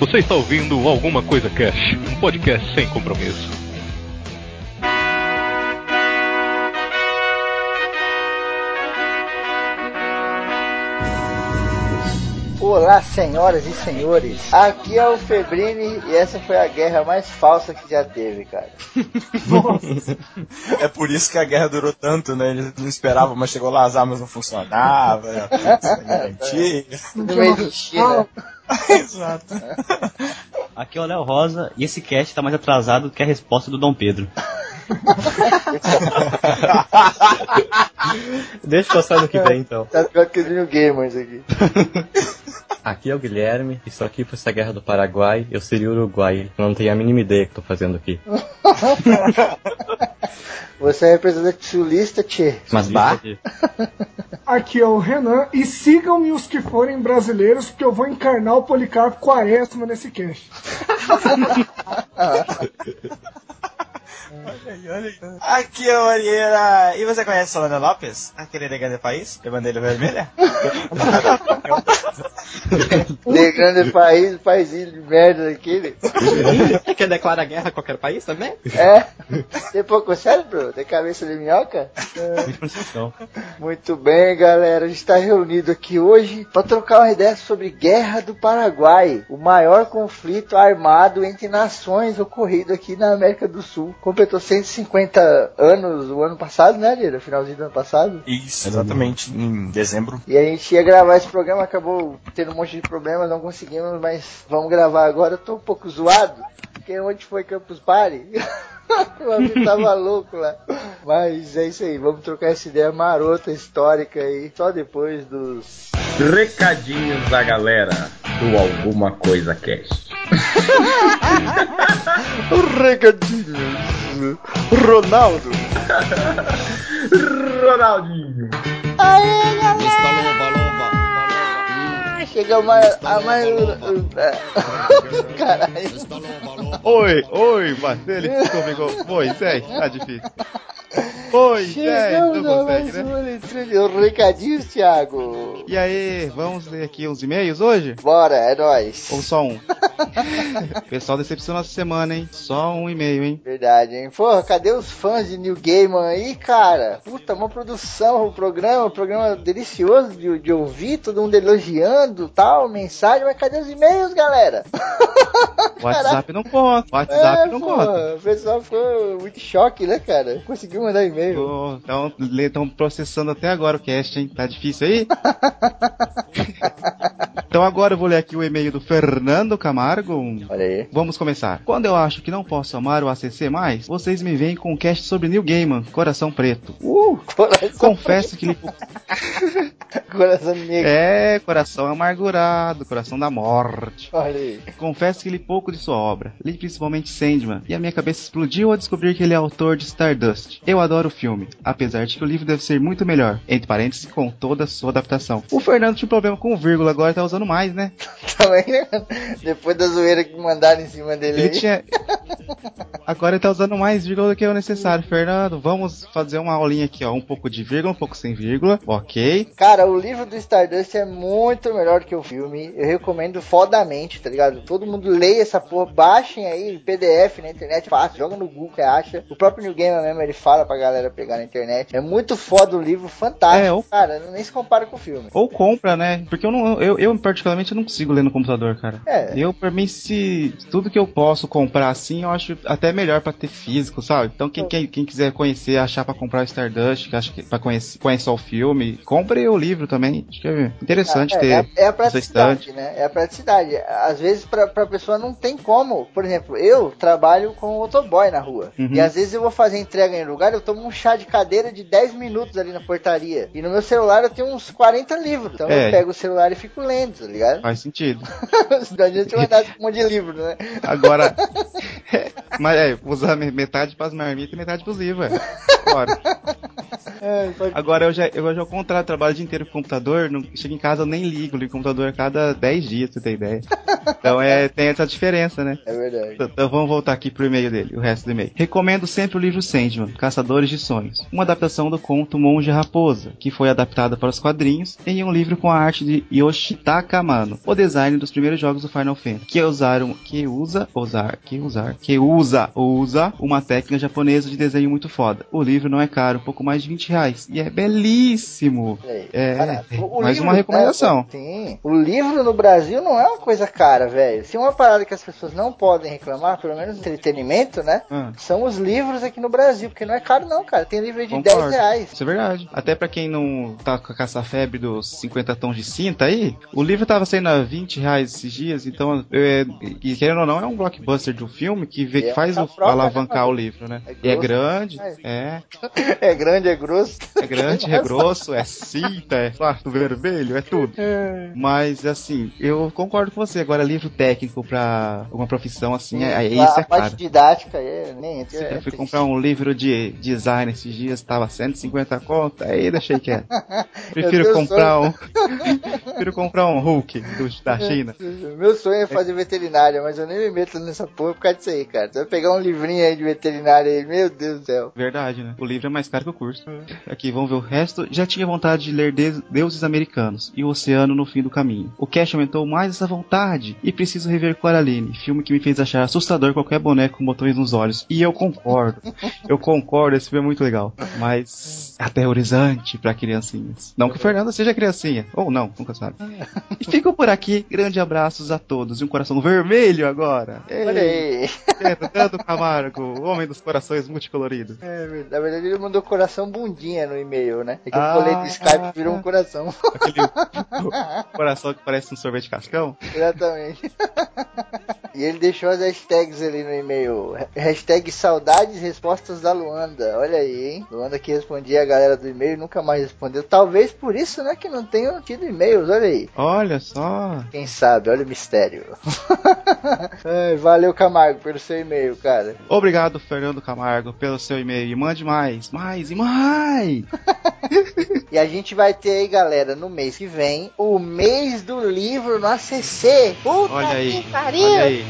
Você está ouvindo Alguma Coisa Cash, um podcast sem compromisso. Olá, senhoras e senhores. Aqui é o Febrini e essa foi a guerra mais falsa que já teve, cara. É por isso que a guerra durou tanto, né? Eles não esperavam, mas chegou lá, as armas não funcionavam, mentira. Meio de China. Exato. Aqui é o Léo Rosa e esse cast tá mais atrasado do que a resposta do Dom Pedro. Deixa eu passar no que vem então. Tá pior que o Gamers aqui. Aqui é o Guilherme, estou aqui por essa guerra do Paraguai, eu seria Uruguai. Eu não tenho a mínima ideia que estou fazendo aqui. Você é representante sulista, Tchê. Mas bah, Aqui é o Renan e sigam-me os que forem brasileiros, porque eu vou encarnar o Policarpo Quaresma nesse cast. Aqui é o Arieira. E você conhece Solana Lopes? Aquele de grande país? De bandeira vermelha? De grande país, paizinho de merda daquele. quer declarar guerra a qualquer país também? É? Tem pouco cérebro? Tem cabeça de minhoca? Não. Muito bem, galera. A gente está reunido aqui hoje para trocar uma ideia sobre Guerra do Paraguai, o maior conflito armado entre nações ocorrido aqui na América do Sul. Completou 150 anos o ano passado, né, Lira? Finalzinho do ano passado. Isso, exatamente, em dezembro. E a gente ia gravar esse programa, acabou tendo um monte de problemas, não conseguimos, mas vamos gravar agora. Eu tô um pouco zoado, porque onde foi Campus Party? o amigo tava louco lá. Mas é isso aí, vamos trocar essa ideia marota, histórica aí, só depois dos. Recadinhos da galera do Alguma Coisa Cast. Recadinhos. Ronaldo. Ronaldinho. Aê, galera! Chegamos a, a mais. Caralho. Oi, oi, Marcelo, comigo. Moisés, tá difícil. Moisés, Chegamos não a mais consegue, né? leitura de recadinhos, Thiago. E aí, vamos ler aqui uns e-mails hoje? Bora, é nóis. Ou só um? pessoal decepcionou essa semana, hein? Só um e-mail, hein? Verdade, hein? Porra, cadê os fãs de New Gaiman aí, cara? Puta, uma produção, o programa, um programa delicioso de, de ouvir, todo mundo elogiando, tal, mensagem, mas cadê os e-mails, galera? WhatsApp não conta. O WhatsApp É, não conta. O pessoal ficou muito choque, né, cara? Conseguiu mandar e-mail. Então, estão processando até agora o cast, hein? Tá difícil aí? então agora eu vou ler aqui o e-mail do Fernando Camargo. Olha aí. Vamos começar. Quando eu acho que não posso amar o ACC mais, vocês me veem com um cast sobre Neil Gaiman, Coração Preto. Uh, coração, Confesso que lhe... coração negro. É, coração amargurado, coração da morte. Olha aí. Confesso que li pouco de sua obra, li principalmente Sandman, e a minha cabeça explodiu ao descobrir que ele é autor de Stardust. Eu adoro o filme, apesar de que o livro deve ser muito melhor, entre parênteses, com toda a sua adaptação. O Fernando tinha um problema com vírgula, agora tá usando mais, né? Também, depois da zoeira que mandaram em cima dele Ele aí. tinha. Agora ele tá usando mais vírgula do que é o necessário. Fernando, vamos fazer uma aulinha aqui, ó. Um pouco de vírgula, um pouco sem vírgula. Ok. Cara, o livro do Stardust é muito melhor que o filme. Eu recomendo fodamente, tá ligado? Todo mundo leia essa porra, baixem aí PDF na internet, fácil, joga no Google que acha. O próprio New Gamer mesmo, ele fala pra galera pegar na internet. É muito foda o livro, fantástico. É, o- Cara, nem se compara com o filme. Ou compra, né? Porque eu não. Eu, eu particularmente, não consigo ler no computador, cara. É. Eu, por mim, se tudo que eu posso comprar assim, eu acho até melhor pra ter físico, sabe? Então, quem, quem, quem quiser conhecer, achar pra comprar o Stardust, que acha que pra conhecer, conhecer o filme, compre o livro também. Acho que é interessante é, ter. é, é a praticidade, né? É a praticidade. Às vezes pra, pra pessoa não tem como. Por exemplo, eu trabalho com motoboy na rua. Uhum. E às vezes eu vou fazer entrega em lugar, eu tomo um chá de cadeira de 10 minutos ali na portaria. E no meu celular eu tenho uns 40 livros. Então É. eu pego o celular e fico lendo, tá ligado? Faz sentido. Não adianta eu mandar um monte de livro, né? Agora. Mas é, usar me- metade pras marmitas e metade pros livros, é. Bora. É, pode- Agora eu já, eu já ao contrário, trabalho o dia inteiro com computador, não, chego em casa eu nem ligo, ligo o computador a cada 10 dias, você ter ideia. Então é, tem essa diferença, né? É verdade. Então vamos voltar aqui pro e-mail dele, o resto do e-mail. Recomendo sempre o livro Sandman, Caçadores de Sonhos, uma adaptação do conto Monge Raposa, que foi adaptada para os quadrinhos em um livro com a arte de Yoshitaka Amano, o design dos primeiros jogos do Final Fantasy, que usaram, que usa, usar, que usar, que usa, usa uma técnica japonesa de desenho muito foda. O livro não é caro, um pouco mais de 20 reais, e é belíssimo. É, cara, o mais uma recomendação. né, sim. O livro no Brasil não é uma coisa cara, velho. Se uma parada que as pessoas não podem reclamar, pelo menos entretenimento, né? Ah. São os livros aqui no Brasil, porque não é caro não, cara. Tem livro de Concordo. 10 reais. Isso é verdade. Até pra quem não tá com essa febre dos 50 tons de cinta aí, o livro tava saindo a 20 reais esses dias, então, é, e querendo ou não, é um blockbuster de um filme que, vê, que é faz o, frota, alavancar né, o livro, né? É e é grosso grande, é, É grande, é grosso. é grande, é grosso, é cinta, é quarto vermelho, é tudo. Mas, assim, eu concordo com você. Agora, livro técnico pra uma profissão assim, é, é, a, isso é a parte caro. didática é, nem é Eu fui triste. comprar um livro de design esses dias, tava 150 conto, aí deixei quieto. Prefiro comprar um. Prefiro comprar um Hulk do, da China. Meu sonho é fazer veterinária, mas eu nem me meto nessa porra por causa disso aí, cara. Você vai pegar um livrinho aí de veterinária aí, meu Deus do céu. Verdade, né? O livro é mais caro que o curso. Aqui, vamos ver o resto. Já tinha vontade de ler Deus- Deuses Americanos e o Oceano no Fim do Caminho. O Cash aumentou mais essa vontade e preciso rever Coraline, filme que me fez achar assustador qualquer boneco com botões nos olhos. E eu concordo. eu concordo, esse filme é muito legal. Mas aterrorizante pra criancinhas. Não que o Fernando seja criancinha. Ou não, nunca sabe. E fico por aqui. Grande abraços a todos. E um coração vermelho agora. Olha aí. Fernando Camargo, o homem dos corações multicoloridos. É, na verdade ele mandou coração bundinha no e-mail, né? É que Ah. o colete do Skype virou um coração. Aquele coração que parece um sorvete cascão. Exatamente. E ele deixou as hashtags ali no e-mail. Hashtag saudades respostas da Luanda. Olha aí, hein? Luanda que respondia a galera do e-mail e nunca mais respondeu. Talvez por isso, né, que não tenham tido e-mails. Olha aí. Olha só. Quem sabe, olha o mistério. Ai, valeu, Camargo, pelo seu e-mail, cara. Obrigado, Fernando Camargo, pelo seu e-mail. E mande mais, mais e mais. E a gente vai ter aí, galera, no mês que vem, o mês do livro no ACC. Puta Olha aí. que pariu! Olha aí.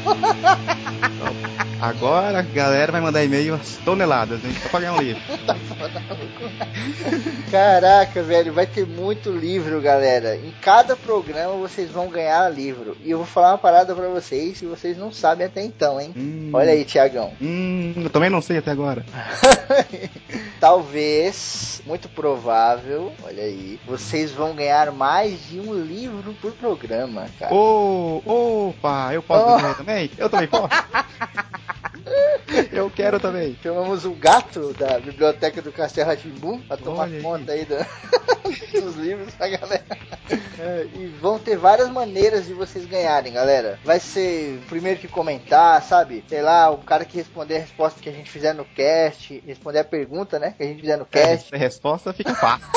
Agora a galera vai mandar e-mail às toneladas, hein? Só pra ganhar um livro. Caraca, velho, vai ter muito livro, galera. Em cada programa vocês vão ganhar livro. E eu vou falar uma parada pra vocês que vocês não sabem até então, hein? Hum, Olha aí, Tiagão. Hum, eu também não sei até agora. Talvez, muito provável, olha aí, vocês vão ganhar mais de um livro por programa, cara. Ô, opa, eu posso Oh. ganhar também? Eu também posso. Eu quero também. Chamamos o gato da biblioteca do Castelo Ratimbum pra tomar Olha aí. conta aí da- dos livros pra galera. É, e vão ter várias maneiras de vocês ganharem, galera. Vai ser o primeiro que comentar, sabe? Sei lá, o cara que responder a resposta que a gente fizer no cast, responder a pergunta, né? Que a gente fizer no cast. A resposta fica fácil.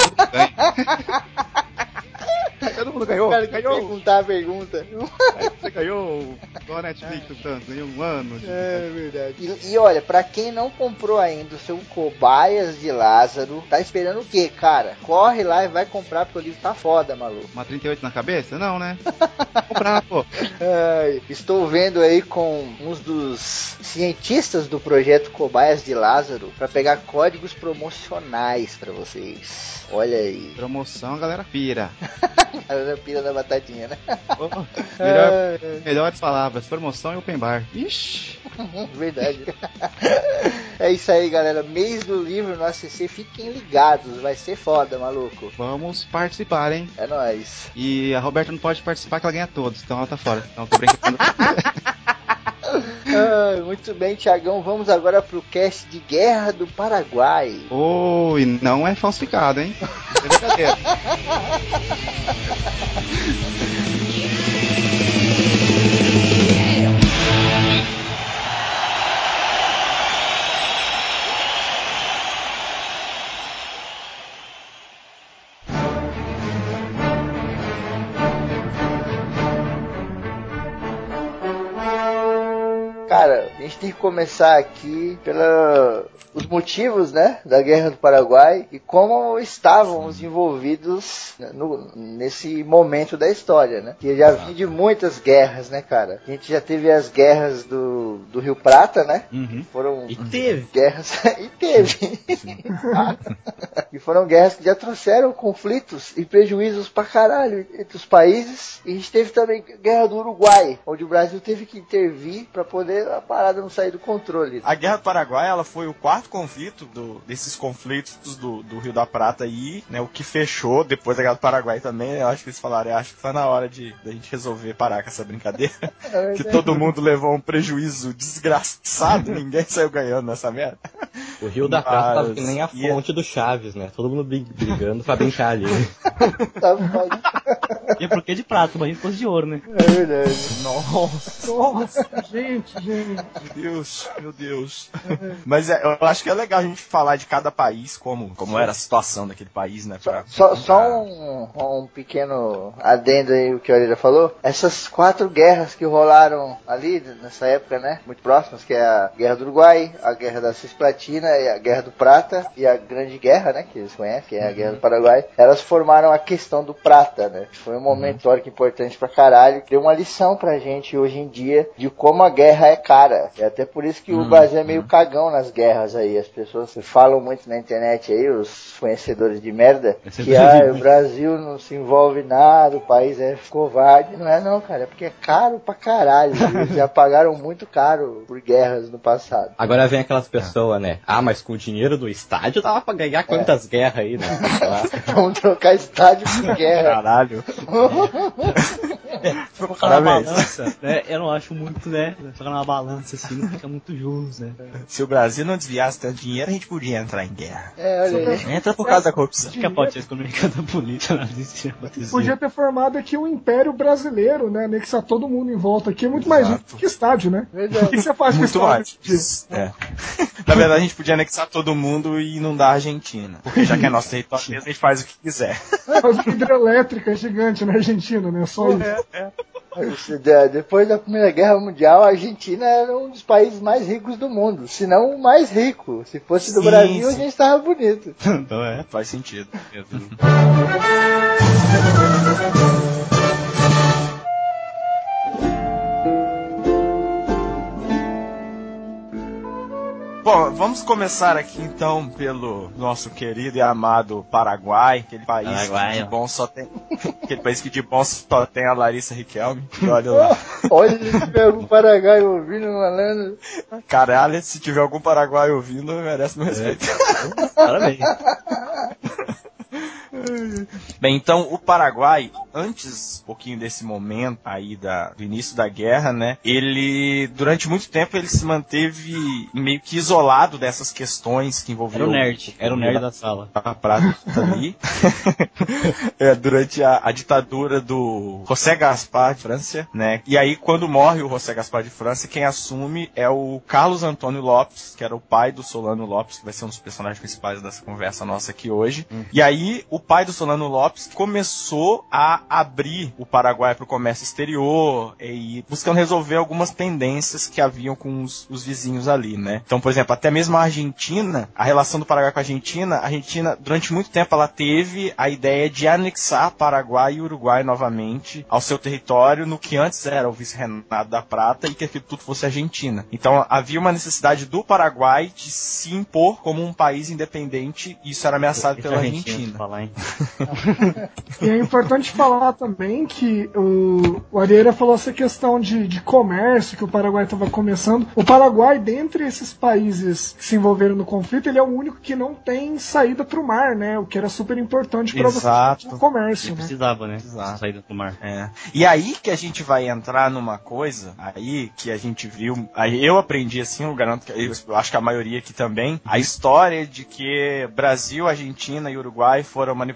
Todo mundo O ganhou, cara que ganhou. perguntar a pergunta. Você ganhou a Netflix, tanto, ganhou um ano. de- É verdade. E, e olha, pra quem não comprou ainda o seu Cobaias de Lázaro, tá esperando o quê, cara? Corre lá e vai comprar porque o livro tá foda, maluco. Uma 38 na cabeça? Não, né? Comprar, pô. Ai, estou vendo aí com uns dos cientistas do projeto Cobaias de Lázaro pra pegar códigos promocionais pra vocês. Olha aí. Promoção, galera pira. A pira da batatinha, né? Pô, melhor, melhores palavras, promoção e open bar. Ixi. Verdade. É isso aí, galera. Mês do livro no ACC. Fiquem ligados. Vai ser foda, maluco. Vamos participar, hein? É nóis. E a Roberta não pode participar que ela ganha todos, então ela tá fora. Então tô brincando. Ah, muito bem, Tiagão. Vamos agora pro cast de Guerra do Paraguai. Oh, não é falsificado, hein? É verdadeiro. Cara, a gente tem que começar aqui pela os motivos, né, da Guerra do Paraguai e como estávamos envolvidos no- nesse momento da história, né? Que já vinha de muitas guerras, né, cara? A gente já teve as guerras do, do Rio Prata, né? Uhum. Foram E teve. guerras e teve. e foram guerras que já trouxeram conflitos e prejuízos pra caralho entre os países. E a gente teve também a guerra do Uruguai, onde o Brasil teve que intervir pra poder a parada não sair do controle. A Guerra do Paraguai ela foi o quarto conflito do- desses conflitos do, do Rio da Prata aí, né? O que fechou depois da Guerra do Paraguai também. Eu acho que eles falaram, "Eu acho que foi na hora de da gente resolver parar com essa brincadeira. É que todo mundo levou um prejuízo desgraçado, ninguém saiu ganhando nessa merda. O Rio da Prata tava que nem a é- fonte do Chaves, né? Todo mundo brig- brigando pra brincar ali. Tá, E por que de prata? Mas fosse de ouro, né? É verdade. Nossa, Nossa, gente, gente. meu Deus, meu Deus. Mas é, eu acho que é legal a gente falar de cada país, como, como era a situação daquele país, né? pra- Só, só pra- um, um pequeno adendo aí o que a Aurelia falou. Essas quatro guerras que rolaram ali nessa época, né? Muito próximas, que é a Guerra do Uruguai, a Guerra da Cisplatina e a Guerra do Prata e a Grande Guerra, né? Que eles conhecem, que é a Guerra do Paraguai. Elas formaram a questão do Prata, né? Foi um momento histórico importante pra caralho. Deu uma lição pra gente hoje em dia de como a guerra é cara. E até por isso que o Brasil é meio cagão nas guerras aí. As pessoas falam muito na internet aí, os conhecedores de merda, que ah, o. Brasil não se envolve nada, o país é covarde. Não é não, cara, é porque é caro pra caralho. Eles já pagaram muito caro por guerras no passado. Agora vem aquelas pessoas, né? Ah, mas com o dinheiro do estádio dava pra ganhar quantas guerras aí, né? Vamos trocar estádio por guerra. Caralho. For colocar na balança, né? Eu não acho muito, né? Colocar na balança assim, não fica muito justo, né? Se o Brasil não desviasse tanto dinheiro, a gente podia entrar em guerra. É, olha aí. Entra por causa da corrupção. Acho que a pauta econômica da polícia não existia. Podia ter formado aqui um império brasileiro, né? Anexar todo mundo em volta aqui. É muito mais Exato. justo que estádio, né? Verdade. O que você faz com Muito estádio? mais. É. Na verdade, a gente podia anexar todo mundo e inundar a Argentina. Porque já que é nosso território, mesmo, a gente faz o que quiser. Faz uma hidrelétrica gigante na Argentina, né? Só isso. Isso, de- Depois da Primeira Guerra Mundial, a Argentina era um dos países mais ricos do mundo. Se não o mais rico. Se fosse do Sim, Brasil, a sim. gente tava bonito. Então é. Faz sentido. Bom, vamos começar aqui então pelo nosso querido e amado Paraguai, aquele país Paraguai, que de bom só tem, aquele país que de bom só tem a Larissa Riquelme. Olha lá, Olha se tiver algum Paraguai ouvindo, malandro. caralho, se tiver algum Paraguai ouvindo, merece meu respeito. Parabéns. Bem, então o Paraguai, antes um pouquinho desse momento aí da, do início da guerra, né? Ele, durante muito tempo, ele se manteve meio que isolado dessas questões que envolviam Era o nerd. Era o nerd da sala. a prata ali. É, durante a, a ditadura do José Gaspar de França, né? E aí, quando morre o José Gaspar de França, quem assume é o Carlos Antônio Lopes, que era o pai do Solano Lopes, que vai ser um dos personagens principais dessa conversa nossa aqui hoje. E aí, o pai do Solano Lopes começou a abrir o Paraguai para o comércio exterior e buscando resolver algumas pendências que haviam com os, os vizinhos ali, né? Então, por exemplo, até mesmo a Argentina, a relação do Paraguai com a Argentina, a Argentina, durante muito tempo, ela teve a ideia de anexar Paraguai e Uruguai novamente ao seu território, no que antes era o vice-reinado da Prata, e que aquilo tudo fosse Argentina. Então, havia uma necessidade do Paraguai de se impor como um país independente, e isso era ameaçado pela Argentina Argentina. Falar? E é importante falar também que o, o Arieira falou essa questão de, de comércio que o Paraguai estava começando. O Paraguai, dentre esses países que se envolveram no conflito, ele é o único que não tem saída para o mar, né? O que era super importante para Exato. o comércio, Ele né? precisava, né? Exato. Saída do mar. É. E aí que a gente vai entrar numa coisa aí que a gente viu, aí eu aprendi assim, eu garanto que eu acho que a maioria aqui também, a história de que Brasil, Argentina e Uruguai foram manipulados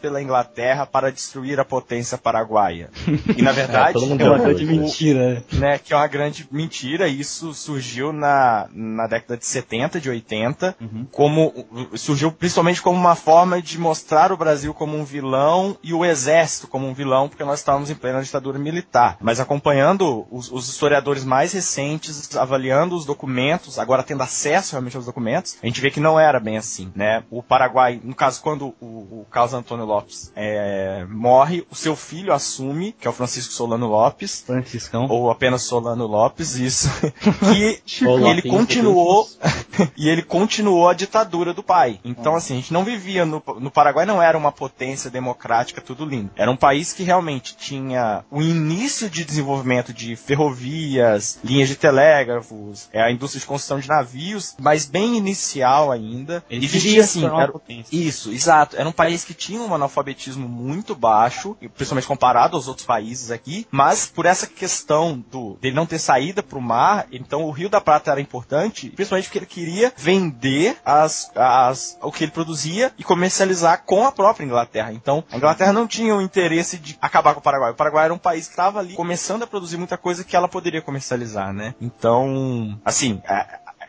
pela Inglaterra para destruir a potência paraguaia. E na verdade, todo mundo É uma Então, grande mentira. né, que é uma grande mentira, isso surgiu na, na década de 70, de 80, Uhum. como surgiu principalmente como uma forma de mostrar o Brasil como um vilão e o exército como um vilão, porque nós estávamos em plena ditadura militar. Mas acompanhando os, os historiadores mais recentes, avaliando os documentos, agora tendo acesso realmente aos documentos, a gente vê que não era bem assim, né? O Paraguai, no caso, quando o, o Carlos Antônio Lopes é, morre, o seu filho assume, que é o Francisco Solano Lopes, Franciscão. ou apenas Solano Lopes, isso, que ele continuou e ele continuou a ditadura do pai. Então, assim, a gente não vivia no, no Paraguai, não era uma potência democrática, tudo lindo. Era um país que realmente tinha o início de desenvolvimento de ferrovias, linhas de telégrafos, é, a indústria de construção de navios, mas bem inicial ainda. Ele Existia assim, era- potência. isso, exato. Era um país que tinha um analfabetismo muito baixo, principalmente comparado aos outros países aqui, mas por essa questão do dele não ter saída para o mar, então o Rio da Prata era importante, principalmente porque ele queria vender as, as, o que ele produzia e comercializar com a própria Inglaterra. Então, a Inglaterra não tinha o interesse de acabar com o Paraguai. O Paraguai era um país que estava ali começando a produzir muita coisa que ela poderia comercializar, né? Então, assim,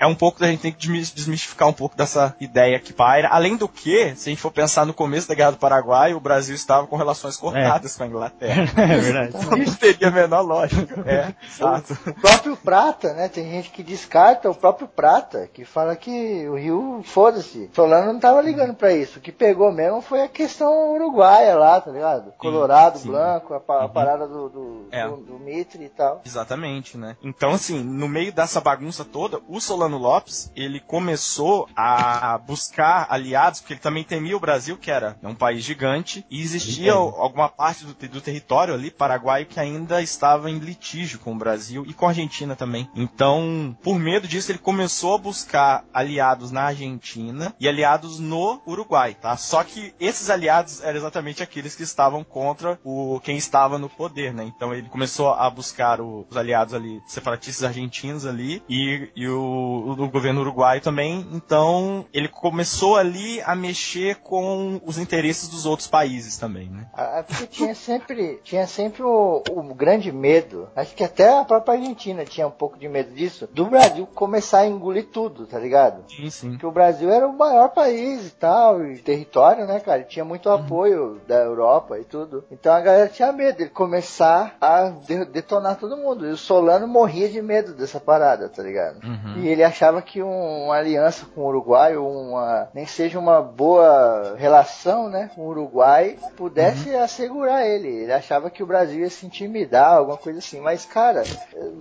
é um pouco da gente tem que desmi- desmistificar um pouco dessa ideia que paira. Além do que, se a gente for pensar no começo da Guerra do Paraguai, o Brasil estava com relações cortadas com a Inglaterra. É verdade. Então não teria a menor lógica. É, exato. O próprio Prata, né? Tem gente que descarta o próprio Prata, que fala que o Rio, foda-se. Solano não tava ligando pra isso. O que pegou mesmo foi a questão uruguaia lá, tá ligado? Colorado, sim. branco, a, pa- a parada do, do, É. do, do Mitre e tal. Exatamente, né? Então, assim, no meio dessa bagunça toda, o Solano Lopes, ele começou a buscar aliados, porque ele também temia o Brasil, que era um país gigante, e existia Entendo. alguma parte do, do território ali, paraguaio, que ainda estava em litígio com o Brasil e com a Argentina também. Então, por medo disso, ele começou a buscar aliados na Argentina e aliados no Uruguai, tá? Só que esses aliados eram exatamente aqueles que estavam contra o quem estava no poder, né? Então ele começou a buscar o- os aliados ali, separatistas argentinos ali e, e o, o governo uruguaio também. Então ele começou ali a mexer com os interesses dos outros países também, né? Ah, Porque tinha sempre, tinha sempre o, o grande medo, acho que até a própria Argentina tinha um pouco de medo disso, do Brasil começar a engolir tudo, tá ligado? Sim, sim. Porque o Brasil era o maior país e tal, e território, né, cara? E Tinha muito apoio da Europa e tudo. Então a galera tinha medo de começar a de- detonar todo mundo. E o Solano morria de medo dessa parada, tá ligado? Uhum. E ele achava que um- uma aliança com o Uruguai, uma, nem seja uma boa relação, né, com o Uruguai, pudesse assegurar ele. Ele achava que o Brasil ia se intimidar, alguma coisa assim. Mas, cara,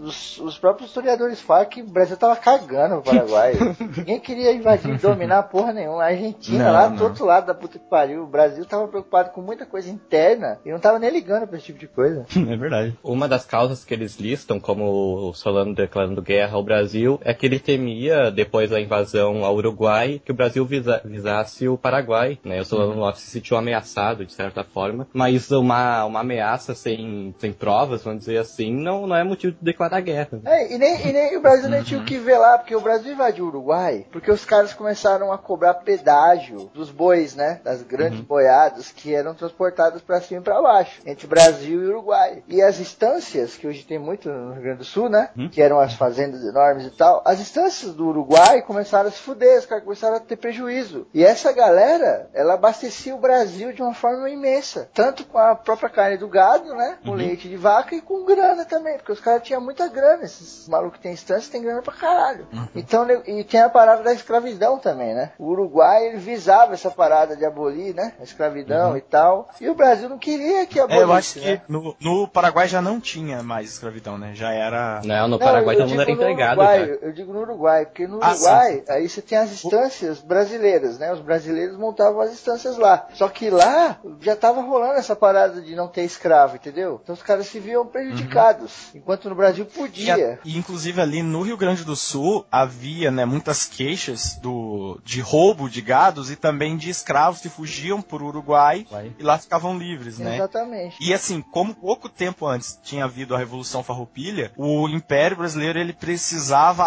os, os próprios historiadores falam que o Brasil tava cagando pro Paraguai. Ninguém queria invadir dominar porra nenhuma. A Argentina, Não, lá não. do outro lado da puta que pariu, o Brasil tava preocupado com muita coisa interna e não tava nem ligando pra esse tipo de coisa. É verdade. Uma das causas que eles listam como o Solano declarando guerra ao Brasil é que ele temia, depois da invasão ao Uruguai, que o Brasil visa- visasse o Paraguai. Né? O Solano Lopes se sentiu ameaçado, de certa forma, mas uma, uma ameaça sem, sem provas, vamos dizer assim, não, não é motivo de declarar guerra. É, e nem, e nem o Brasil nem tinha o que ver lá, porque o Brasil invadiu o Uruguai, porque os caras começaram a cobrar pedágio dos bois, né? Das grandes boiadas que eram transportadas pra cima e pra baixo, entre Brasil e Uruguai. E as instâncias, que hoje tem muito no Rio Grande do Sul, né? Que eram as fazendas enormes e tal, as instâncias do Uruguai começaram a se fuder, os caras começaram a ter prejuízo. E essa galera, ela abastecia o Brasil de uma forma imensa, tanto com a própria carne do gado, né? Com leite de vaca e com grana também, porque os caras tinham muita grana, esses malucos que tem instância tem grana pra caralho. Então, né, e tem a parada da escravidão também, né? O Uruguai ele visava essa parada de abolir, né? A escravidão e tal. E o Brasil não queria que É, abolisse, eu acho que né? no, no Paraguai já não tinha mais escravidão, né? Já era. Não, no Não, Paraguai eu todo mundo era empregado. Uruguai. Eu digo no Uruguai, porque no Ah, Uruguai, aí você tem as instâncias brasileiras, né? Os brasileiros montavam as instâncias lá. Só que lá já tava rolando essa parada de não ter escravo, entendeu? Então os caras se viam prejudicados. Enquanto no Brasil E, podia. a- e, inclusive ali no Rio Grande do Sul havia né, muitas queixas do, de roubo de gados e também de escravos que fugiam por Uruguai Vai. e lá ficavam livres, né? Exatamente. E assim, como pouco tempo antes tinha havido a Revolução Farroupilha, o Império Brasileiro ele precisava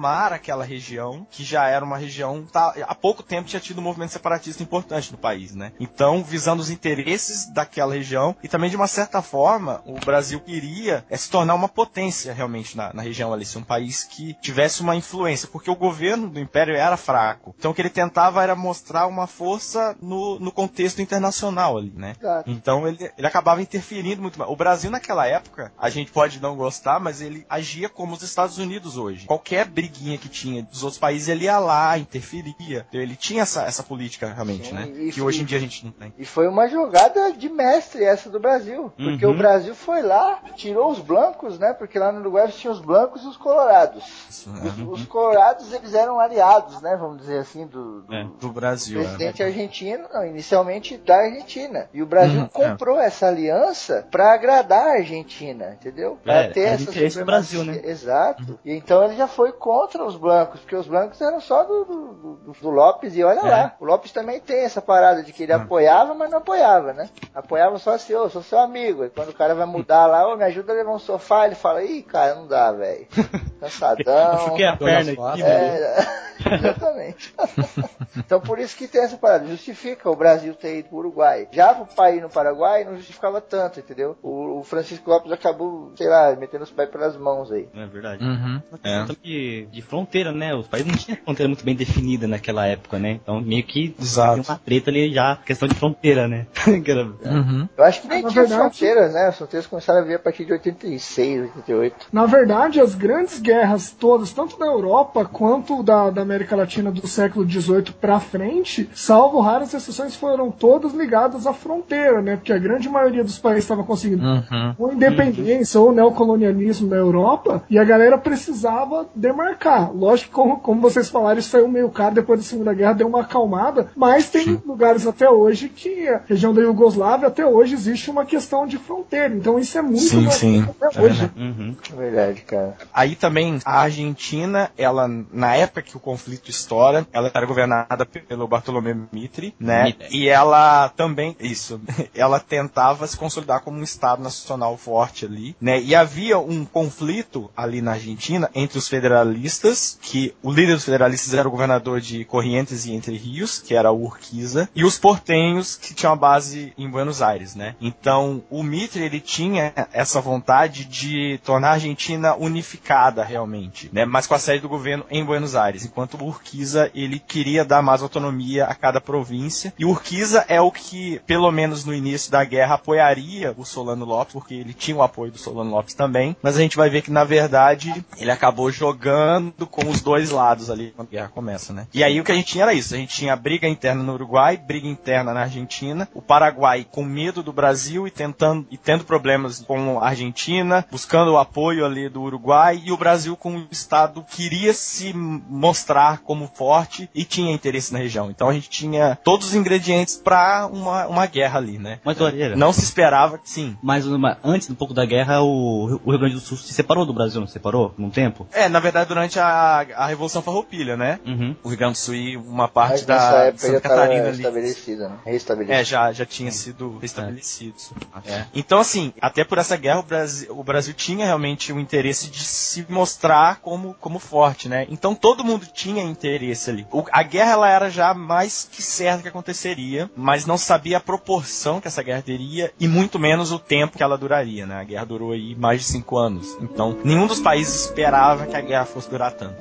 tomar aquela região, que já era uma região, tá, há pouco tempo tinha tido um movimento separatista importante no país, né? Então, visando os interesses daquela região e também de uma certa forma, o Brasil queria é, se tornar uma potência realmente na, na região ali, ser um país que tivesse uma influência, porque o governo do Império era fraco. Então, o que ele tentava era mostrar uma força no, no contexto internacional ali, né? Exato. Então, ele, ele acabava interferindo muito mais. O Brasil, naquela época, a gente pode não gostar, mas ele agia como os Estados Unidos hoje. Qualquer briguinha que tinha dos outros países, ele ia lá, interferia. Então, ele tinha essa, essa política realmente, Sim, né? Que hoje em dia a gente não tem. E foi uma jogada de mestre essa do Brasil. Porque Uhum. o Brasil foi lá, tirou os blancos, né? Porque lá no Uruguai tinha os blancos e os colorados. Isso, Os, os colorados, eles eram aliados, né? Vamos dizer assim, do, do É. Do Brasil. presidente é. argentino, não, inicialmente da Argentina. E o Brasil Uhum, comprou essa aliança para agradar a Argentina, entendeu? Pra É, ter essa do supremacia. Brasil, né? Exato. E então ele já foi contra os blancos, porque os blancos eram só do, do, do- do Lopes e olha É. lá. O Lopes também tem essa parada de que ele apoiava, mas não apoiava, né? Apoiava só assim, ô, sou seu amigo. E quando o cara vai mudar lá, ô, me ajuda a levar um sofá, ele fala, ih, cara, não dá, velho. Cansadão. Machuquei a Dona perna aqui. É, exatamente. então por isso que tem essa parada. Justifica o Brasil ter ido pro Uruguai. Já o pai no Paraguai não justificava tanto, entendeu? O, o Francisco Lopes acabou, sei lá, metendo os pés pelas mãos aí. É verdade. Uhum. É. Questão de, de fronteira, né? Os países não tinham fronteira muito bem definida naquela época, né? Então meio que Exato. tinha uma treta ali já, questão de fronteira, né? Uhum. Eu acho que nem Na tinha verdade- fronteiras, né? As fronteiras começaram a vir a partir de 86, 88. Na verdade, as grandes guerras todas, tanto da Europa quanto da, da América Latina do século XVIII pra frente, salvo raras exceções, foram todas ligadas à fronteira, né? Porque a grande maioria dos países estava conseguindo Uhum. ou independência ou neocolonialismo na Europa e a galera precisava demarcar. Lógico que, como, como vocês falaram, isso saiu meio caro depois da Segunda Guerra, deu uma acalmada, mas tem lugares até hoje que a região da Iugoslávia até hoje existe uma questão de fronteira. Então isso é muito Sim, mais sim. até É hoje. verdade. Uhum. Verdade, cara. Aí também a Argentina, ela na época que o conflito estoura, ela era governada pelo Bartolomé Mitre, né? Mitre. E ela também, isso, ela tentava se consolidar como um estado nacional forte ali, né? E havia um conflito ali na Argentina entre os federalistas, que o líder dos federalistas era o governador de Corrientes e Entre Rios, que era o Urquiza, e os portenhos que tinham a base em Buenos Aires, né? Então, o Mitre ele tinha essa vontade de tornar a Argentina unificada realmente, né? Mas com a sede do governo em Buenos Aires, enquanto o Urquiza ele queria dar mais autonomia a cada província. E o Urquiza é o que, pelo menos no início da guerra, apoiaria o Solano Lopes, porque ele tinha o apoio do Solano Lopes também. Mas a gente vai ver que na verdade ele acabou jogando com os dois lados ali quando a guerra começa, né? E aí o que a gente tinha era isso, a gente tinha briga interna no Uruguai, briga interna na Argentina, o Paraguai com medo do Brasil e tentando e tendo problemas com a Argentina, buscando o apoio ali do Uruguai e o Brasil com o estado queria se mostrar como forte e tinha interesse na região. Então a gente tinha todos os ingredientes para uma, uma guerra ali, né? Mas, Orelha, Não se esperava, sim. mas uma- antes um pouco da guerra, o, o Rio Grande do Sul se separou do Brasil, não se separou? Num tempo? É, na verdade, durante a, a Revolução Farroupilha, né? Uhum. O Rio Grande do Sul e uma parte Mas da época já Santa estava Catarina ali. estabelecida, né? É, Restabelecida. já, já tinha sido restabelecido. isso. É. Então, assim, até por essa guerra, o Brasil, o Brasil tinha realmente o interesse de se mostrar como, como forte, né? Então, todo mundo tinha interesse ali. O- a guerra, ela era já mais que certa que aconteceria, mas não sabia a proporção que essa guerra teria e muito menos o tempo que ela duraria, né? A guerra durou aí mais de cinco anos. Então, nenhum dos países esperava que a guerra fosse durar tanto.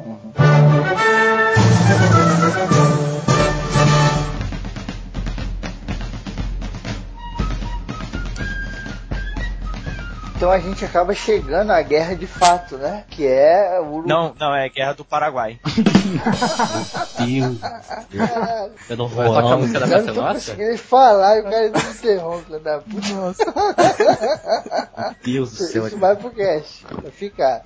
Então a gente acaba chegando à guerra de fato, né? Que é o Uruguai. Não, não, é a guerra do Paraguai. Deus. Caralho. Eu não Vai tocar a vou. música da Eu Praça Nossa? conseguindo falar e o cara não interrompe, da puta. Meu Deus do céu. Isso vai pro cast, vai ficar.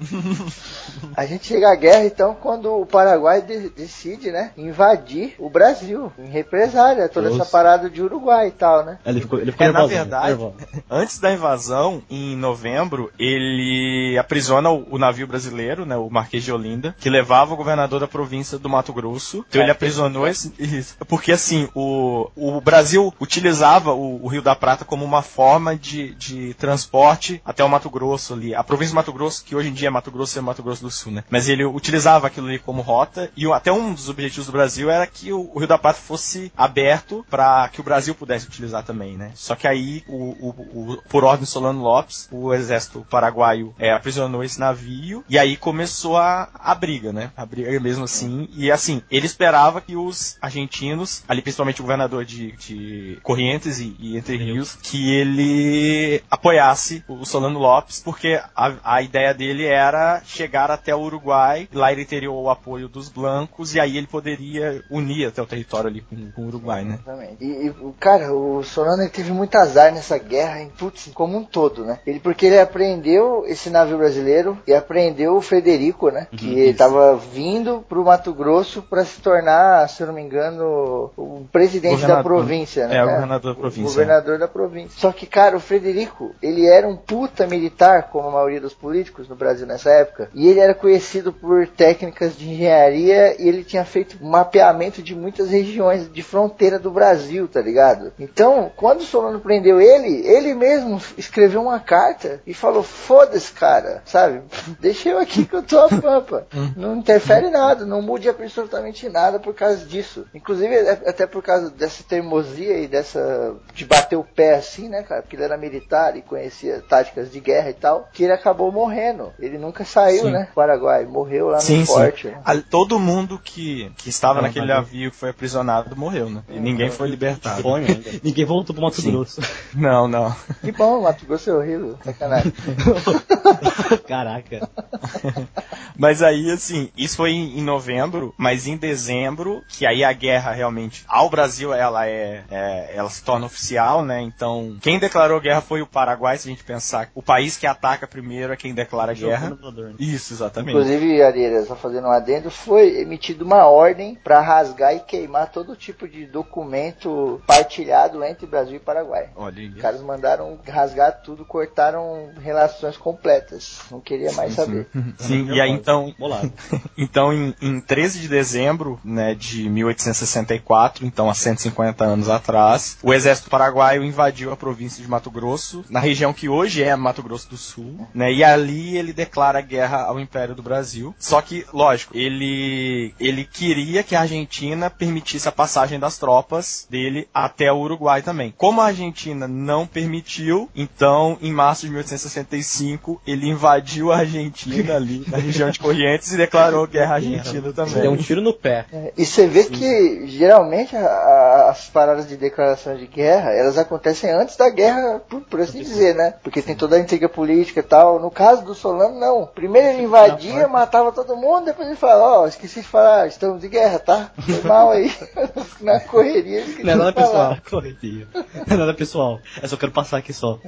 A gente chega à guerra, então, quando o Paraguai de- decide, né, invadir o Brasil, em represália, toda Deus. essa parada de Uruguai e tal, né? Ele ficou, ele ficou É, na nervoso, verdade, nervoso. antes da invasão, em, nove- novembro, ele aprisiona o, o navio brasileiro, né, o Marquês de Olinda, que levava o governador da província do Mato Grosso. Então ele aprisionou esse, isso, porque assim, o, o Brasil utilizava o, o Rio da Prata como uma forma de, de transporte até o Mato Grosso ali. A província do Mato Grosso, que hoje em dia é Mato Grosso e Mato Grosso do Sul, né? Mas ele utilizava aquilo ali como rota e até um dos objetivos do Brasil era que o, o Rio da Prata fosse aberto para que o Brasil pudesse utilizar também, né? Só que aí, o, por ordem de Solano Lopes, o exército paraguaio é, aprisionou esse navio e aí começou a, a briga, né? A briga mesmo assim. E assim, ele esperava que os argentinos, ali principalmente o governador de, de Corrientes e, e Entre Rios, que ele apoiasse o Solano Lopes, porque a, a ideia dele era chegar até o Uruguai, lá ele teria o apoio dos blancos, e aí ele poderia unir até o território ali com, com o Uruguai, né? Exatamente. E, e, o cara, o Solano ele teve muito azar nessa guerra, em putz, como um todo, né? Ele, porque ele apreendeu esse navio brasileiro e apreendeu o Frederico, né? que isso. estava vindo pro Mato Grosso para se tornar, se eu não me engano, o presidente da Governador. província, né? É, o governador da província, O governador da província. Só que, cara, o Frederico, ele era um puta militar, como a maioria dos políticos no Brasil nessa época, e ele era conhecido por técnicas de engenharia e ele tinha feito mapeamento de muitas regiões de fronteira do Brasil, tá ligado? Então, quando o Solano prendeu ele, ele mesmo escreveu uma carta e falou: foda-se, cara, sabe? Deixa eu aqui que eu tô a pampa. Não interfere nada, não mude absolutamente nada por causa disso. Inclusive, é- até por causa dessa teimosia e dessa. de bater o pé assim, né, cara? Porque ele era militar e conhecia táticas de guerra e tal, que ele acabou morrendo. Ele nunca saiu, Sim. né? do Paraguai, morreu lá Sim, no sim. forte. né? A- todo mundo que, que estava naquele navio que foi aprisionado morreu, né? E ninguém foi libertado. Ninguém voltou pro Mato Sim. Grosso. Não, não. Que bom, Mato Grosso é horrível, sacanagem. Caraca. Mas aí, assim, isso foi em, em novembro, mas em dezembro, que aí a guerra realmente ao Brasil ela é, é- ela se torna oficial, né? Então, quem declarou guerra foi o Paraguai, se a gente pensar. O país que ataca primeiro é quem declara guerra. Né? Isso, exatamente. Inclusive, Areira, só fazendo um adendo, foi emitida uma ordem para rasgar e queimar todo tipo de documento partilhado entre Brasil e Paraguai. Olha. Os caras mandaram rasgar tudo, cortaram relações completas. Não queria mais saber. Sim, e aí então. Então, em, em 13 de dezembro né, de 1864, então há 150 anos atrás, o exército paraguaio invadiu a província de Mato Grosso, na região que hoje é Mato Grosso do Sul, né, e ali ele declara guerra ao Império do Brasil. Só que, lógico, ele, ele queria que a Argentina permitisse a passagem das tropas dele até o Uruguai também. Como a Argentina não permitiu, então, em março de 1865, ele invadiu a Argentina ali, na região de Corrientes, e declarou guerra à Argentina também. Deu um tiro no pé. É, E você vê que geralmente a- a- as paradas de declaração de guerra, elas acontecem antes da guerra, por, por assim dizer, né? Porque tem toda a intriga política e tal. No caso do Solano, não. Primeiro ele invadia, matava todo mundo, depois ele fala, ó, esqueci de falar, estamos de guerra, tá? Foi mal aí. Na correria, esqueci Não é nada pessoal. Corretinho. Não é nada pessoal. Eu só quero passar aqui só.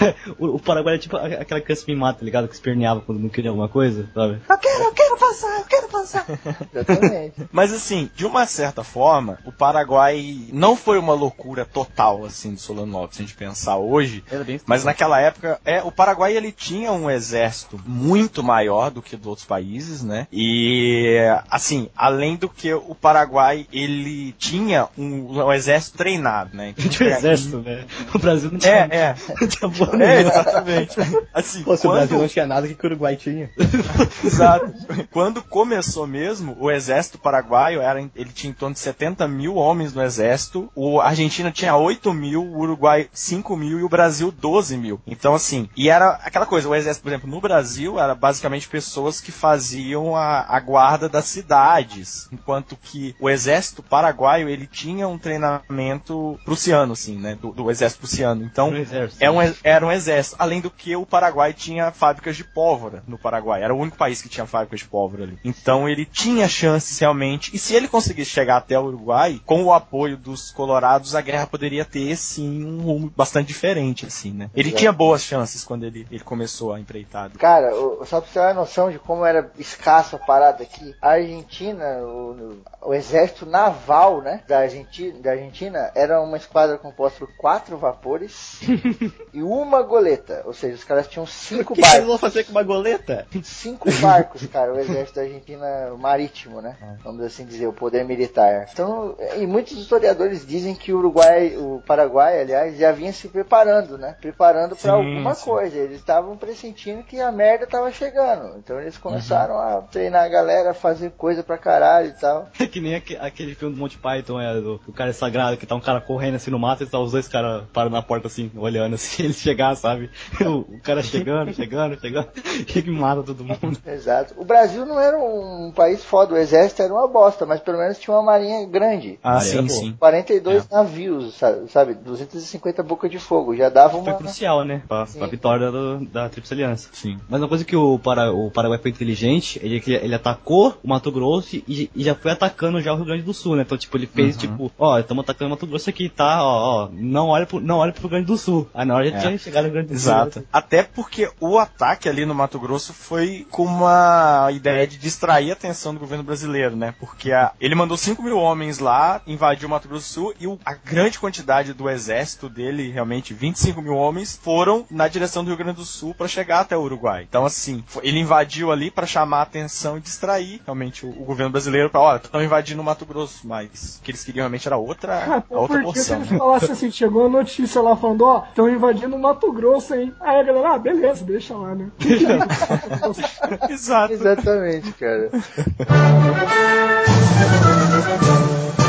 o, o Paraguai é tipo aquela criança mimada, tá ligado? Que esperneava quando não queria alguma coisa, sabe? Eu quero, eu quero passar, eu quero passar. Exatamente. Mas assim, de uma certa forma, o Paraguai não foi uma loucura total, assim, do Solano Lopes, se a gente pensar hoje. Era bem Mas naquela época, é, o Paraguai ele tinha um exército muito maior do que dos outros países, né? E assim, além do que o Paraguai ele tinha um, um exército treinado, né? Então, Tinha um exército, né? O Brasil não tinha. É, é. Não tinha É, exatamente. Assim, Pô, se o quando- Brasil não tinha nada, o que o Uruguai tinha? Exato. Quando começou mesmo, o exército paraguaio era, ele tinha em torno de 70 mil homens no exército, o a Argentina tinha 8 mil, o Uruguai 5 mil e o Brasil 12 mil. Então, assim, e era aquela coisa, o exército, por exemplo, no Brasil era basicamente pessoas que faziam a, a guarda das cidades, enquanto que o exército paraguaio, ele tinha um treinamento prussiano, assim, né, do, do exército prussiano. Então, exército. é um, ex- era um exército. Além do que o Paraguai tinha fábricas de pólvora no Paraguai. Era o único país que tinha fábricas de pólvora ali. Então ele tinha chances realmente, e se ele conseguisse chegar até o Uruguai, com o apoio dos colorados, a guerra poderia ter sim um rumo bastante diferente, assim, né? Ele tinha boas chances quando ele, ele começou a empreitada. Cara, o- só pra você ter uma noção de como era escasso a parada aqui, a Argentina, o, o exército naval, né, da Argentina, da Argentina era uma esquadra composta por quatro vapores e uma goleta, ou seja, os caras tinham O cinco que, que eles barcos. vão fazer com uma goleta? Cinco barcos, cara, o exército da Argentina marítimo, né? Vamos assim dizer, o poder militar. Então, e muitos historiadores dizem que o Uruguai, o Paraguai, aliás, já vinha se preparando, né? Preparando para alguma sim. coisa. Eles estavam pressentindo que a merda tava chegando. Então eles começaram a treinar a galera, a fazer coisa pra caralho e tal. É que nem aque- aquele filme do Monty Python, é, do, do cara sagrado, que tá um cara correndo assim no mato e tá os dois caras param na porta assim, olhando assim, eles chegar, sabe? O, o cara chegando, chegando, chegando, e que mata todo mundo. Exato. O Brasil não era um país foda, o exército era uma bosta, mas pelo menos tinha uma marinha grande. Ah, era sim, sim. 42 navios, sa- sabe? 250 bocas de fogo. Já dava Foi uma. crucial, né? Pra, pra vitória do- da Tríplice Aliança. Sim. Mas uma coisa que o, Para, o Paraguai foi inteligente, ele, que ele atacou o Mato Grosso e, e já foi atacando já o Rio Grande do Sul, né? Então, tipo, ele fez, tipo, ó, estamos atacando o Mato Grosso aqui, tá? Ó, ó, não olha pro, não olha pro Rio Grande do Sul. Aí na hora já É. tinha chegado no Rio Grande do Exato. Sul. Até porque o ataque ali no Mato Grosso foi com uma ideia de distrair a atenção do governo brasileiro, né? Porque a- ele mandou 5 mil homens lá, invadiu o Mato Grosso do Sul e o- a grande quantidade do exército dele, realmente 25 mil homens, foram na direção do Rio Grande do Sul para chegar até o Uruguai. Então, assim, fo- ele invadiu ali para chamar a atenção e distrair realmente o, o governo brasileiro para, olha, estão invadindo o Mato Grosso, mas o que eles queriam realmente era outra, Até a outra porque se porção. eles né? falassem assim, chegou a notícia lá falando, ó, estão invadindo o Mato Grosso, hein? Aí a galera, ah, beleza, deixa lá, né? Exato. Exatamente, cara.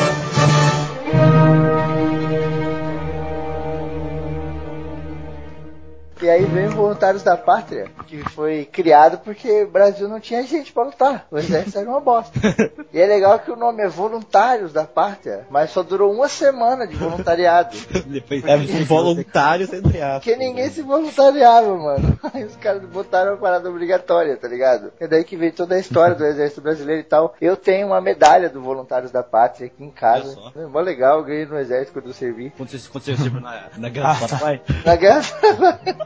E aí vem o Voluntários da Pátria, que foi criado porque o Brasil não tinha gente pra lutar. O exército era uma bosta. E é legal que o nome é Voluntários da Pátria, mas só durou uma semana de voluntariado. Depois, É voluntário entre aspas. Porque ninguém se voluntariava, mano. Aí os caras botaram uma parada obrigatória, tá ligado? É daí que veio toda a história do Exército Brasileiro e tal. Eu tenho uma medalha do Voluntários da Pátria aqui em casa. É mó legal, eu ganhei no Exército quando eu servi. Quando você, quando você esteve na, na Guerra do Paraguai, Na guerra.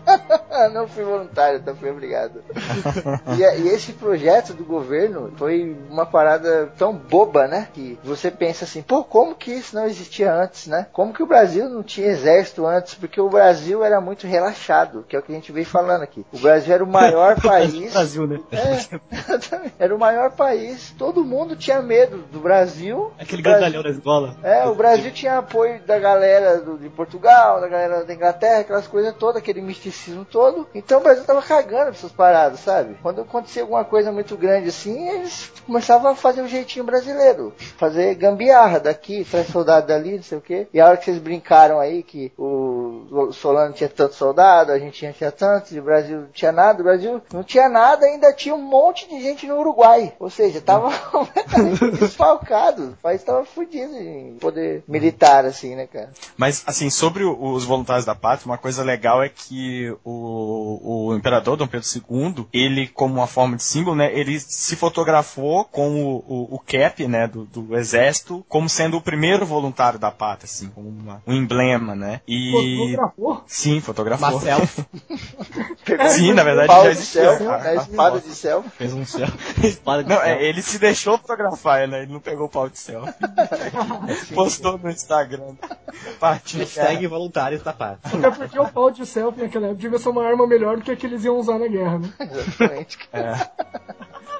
Não fui voluntário, então fui obrigado. E, e esse projeto do governo foi uma parada tão boba, né? Que você pensa assim, pô, como que isso não existia antes, né? Como que o Brasil não tinha exército antes? Porque o Brasil era muito relaxado, que é o que a gente veio falando aqui. O Brasil era o maior país. Brasil, né? É, era o maior país. Todo mundo tinha medo do Brasil. Aquele O Brasil- grandalhão da escola. é, o Brasil tinha apoio da galera do- de Portugal, da galera da Inglaterra, aquelas coisas todas, aquele misticismo todo. Então o Brasil tava cagando pra essas paradas, sabe? Quando acontecia alguma coisa muito grande assim, eles começavam a fazer o jeitinho brasileiro. Fazer gambiarra daqui, traz soldado dali, não sei o quê. E a hora que vocês brincaram aí que o Solano tinha tanto soldado, a Argentina tinha tanto, e o Brasil não tinha nada, o Brasil não tinha nada, ainda tinha um monte de gente no Uruguai. Ou seja, tava completamente desfalcado. O país tava fudido em poder militar, assim, né, cara? Mas, assim, sobre os voluntários da pátria, uma coisa legal é que o, o imperador Dom Pedro II, ele, como uma forma de símbolo, né, ele se fotografou com o, o, o cap, né, do, do exército, como sendo o primeiro voluntário da pátria, assim, como uma- um emblema, né? E... Fotografou? Sim, fotografou. Marcel. Sim, na verdade, já existia. selfie, A- né, a espada de selfie. Fez um céu. Espada de Não, céu. é, ele se deixou fotografar, né? Ele não pegou o pau de selfie. Postou no Instagram. Partiu. Hashtag voluntários da paz. Até porque o pau de selfie naquela época devia ser uma arma melhor do que a que eles iam usar na guerra, né? Exatamente.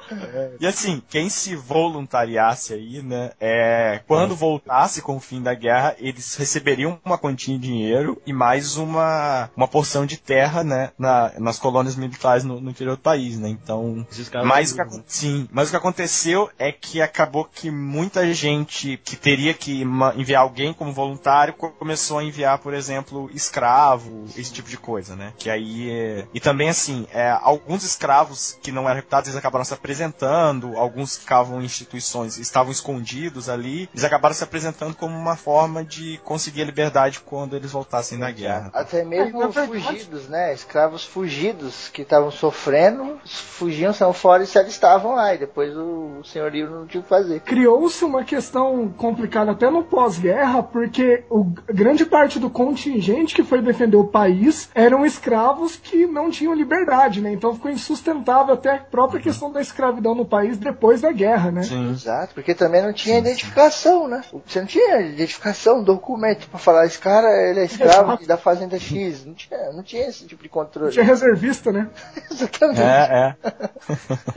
E assim, quem se voluntariasse aí, né, é, quando voltasse com o fim da guerra, eles receberiam uma quantia de dinheiro e mais uma, uma porção de terra, né, na- nas colônias militares no, no interior do país, né, então... Mas o, que, acon- sim, mas o que aconteceu é que acabou que muita gente que teria que enviar alguém como voluntário co- começou a enviar, por exemplo, escravo, esse tipo de coisa, né? Que aí é... E também, assim, é, alguns escravos que não eram reputados, eles acabaram se apresentando apresentando, alguns ficavam em instituições, estavam escondidos ali, eles acabaram se apresentando como uma forma de conseguir a liberdade quando eles voltassem da guerra. Até mesmo É, fugidos, né? Escravos fugidos que estavam sofrendo, fugiam, saiam fora e se alistavam lá. E depois o, o senhorio não tinha o que fazer. Criou-se uma questão complicada até no pós-guerra, porque o, grande parte do contingente que foi defender o país eram escravos que não tinham liberdade, né? Então ficou insustentável até a própria questão da escravidão no país depois da guerra, né? Sim. Exato, porque também não tinha identificação, né? Você não tinha identificação, documento pra falar, esse cara ele é escravo Exato. da fazenda X. Não tinha, não tinha esse tipo de controle. Tinha reservista, né? Exatamente. É, é.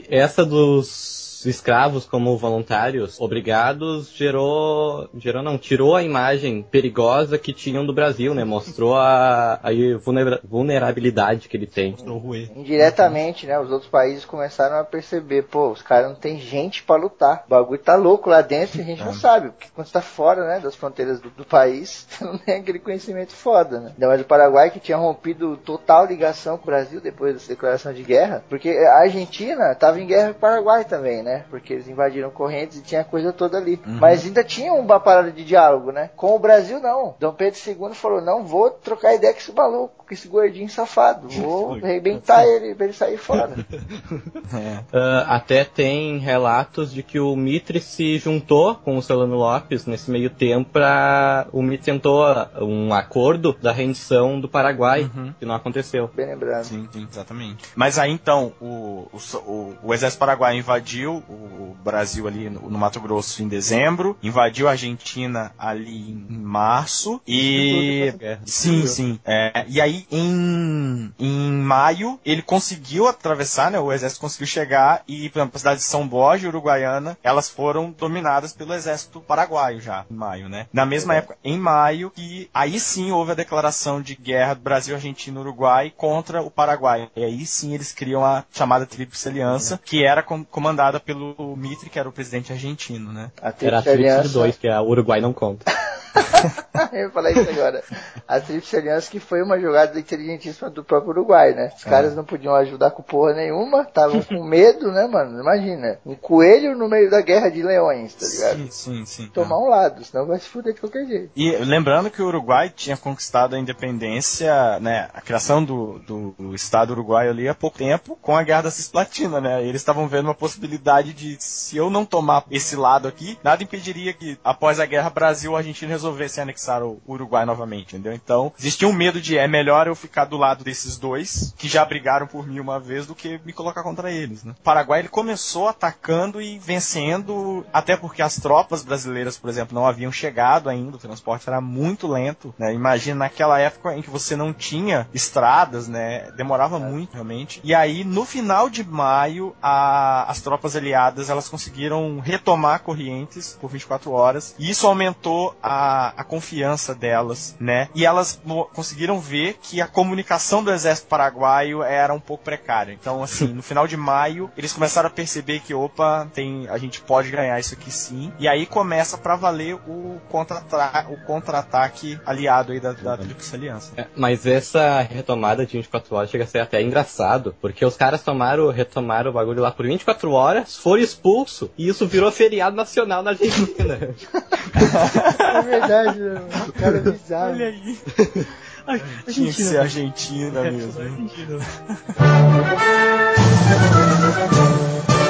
Essa dos escravos como voluntários obrigados gerou, gerou não, tirou a imagem perigosa que tinham do Brasil, né? Mostrou a, a vulnera- vulnerabilidade que ele tem. Indiretamente, né? Os outros países começaram a perceber, pô, os caras não tem gente pra lutar. O bagulho tá louco lá dentro e a gente não sabe. Porque quando você tá fora, né, das fronteiras do, do país, você não tem aquele conhecimento foda, né? Ainda mais o Paraguai que tinha rompido total ligação com o Brasil depois dessa declaração de guerra. Porque a Argentina tava em guerra com o Paraguai também, né? Porque eles invadiram correntes e tinha a coisa toda ali. Mas ainda tinha uma parada de diálogo, né? Com o Brasil, não. Dom Pedro II falou, não vou trocar ideia com esse maluco, com esse gordinho safado. Vou arrebentar ele pra ele sair fora. Ah, até tem relatos de que o Mitre se juntou com o Solano Lopes nesse meio tempo para o Mitre tentou um acordo da rendição do Paraguai, que não aconteceu. Bem lembrado. Sim, sim, exatamente. Mas aí então, o, o, o- o exército paraguaio invadiu o Brasil ali no, no Mato Grosso em dezembro, invadiu a Argentina ali em março e. Sim, sim. É, e aí em, em maio ele conseguiu atravessar, né? O exército conseguiu chegar e, por exemplo, a cidade de São Borja, Uruguaiana, elas foram dominadas pelo exército paraguaio já, em maio, né? Na mesma época, em maio, que aí sim houve a declaração de guerra do Brasil, Argentina e Uruguai contra o Paraguai. E aí sim eles criam a chamada Tríplice Aliança, que era com- comandada pelo Mitre, que era o presidente argentino, né? A Era a Tríplice Tríplice de Aliança. dois, que a Uruguai não conta. Eu falar isso agora. A Tríplice Aliança que foi uma jogada inteligentíssima do próprio Uruguai, né? Os caras não podiam ajudar com porra nenhuma, estavam com medo, né, mano? Imagina, um coelho no meio da guerra de leões, tá ligado? Sim, sim, sim. Tomar um lado, senão vai se fuder de qualquer jeito. E lembrando que o Uruguai tinha conquistado a independência, né, a criação do, do, do Estado uruguaio ali há pouco tempo com a Guerra da Cisplatina, né? Eles estavam vendo uma possibilidade de, se eu não tomar esse lado aqui, nada impediria que após a guerra Brasil e Argentina resolvessem anexar o Uruguai novamente, entendeu? Então, existia um medo de é melhor eu ficar do lado desses dois, que já brigaram por mim uma vez, do que me colocar contra eles, né? O Paraguai ele começou atacando e vencendo, até porque as tropas brasileiras, por exemplo, não haviam chegado ainda, o transporte era muito lento, né? Imagina naquela época em que você não tinha estradas, né? Demorava muito realmente. E aí, no final de maio, a- as tropas aliadas elas conseguiram retomar Corrientes por 24 horas, e isso aumentou a, a confiança delas, né? E elas conseguiram ver que a comunicação do exército paraguaio era um pouco precária. Então, assim, no final de maio, eles começaram a perceber que, opa, tem, a gente pode ganhar isso aqui sim. E aí começa pra valer o contra-ata- o contra-ataque aliado aí da, da Tríplice Aliança. É, Mas essa retomada de 24 horas chega a ser até engraçado, porque os caras tomaram, retomaram o bagulho lá por 24 horas, foram expulsos, e isso virou feriado nacional na Argentina. É verdade, mano. O cara é bizarro. Olha aí. Ai, Tinha que ser Argentina. Argentina mesmo. Argentina.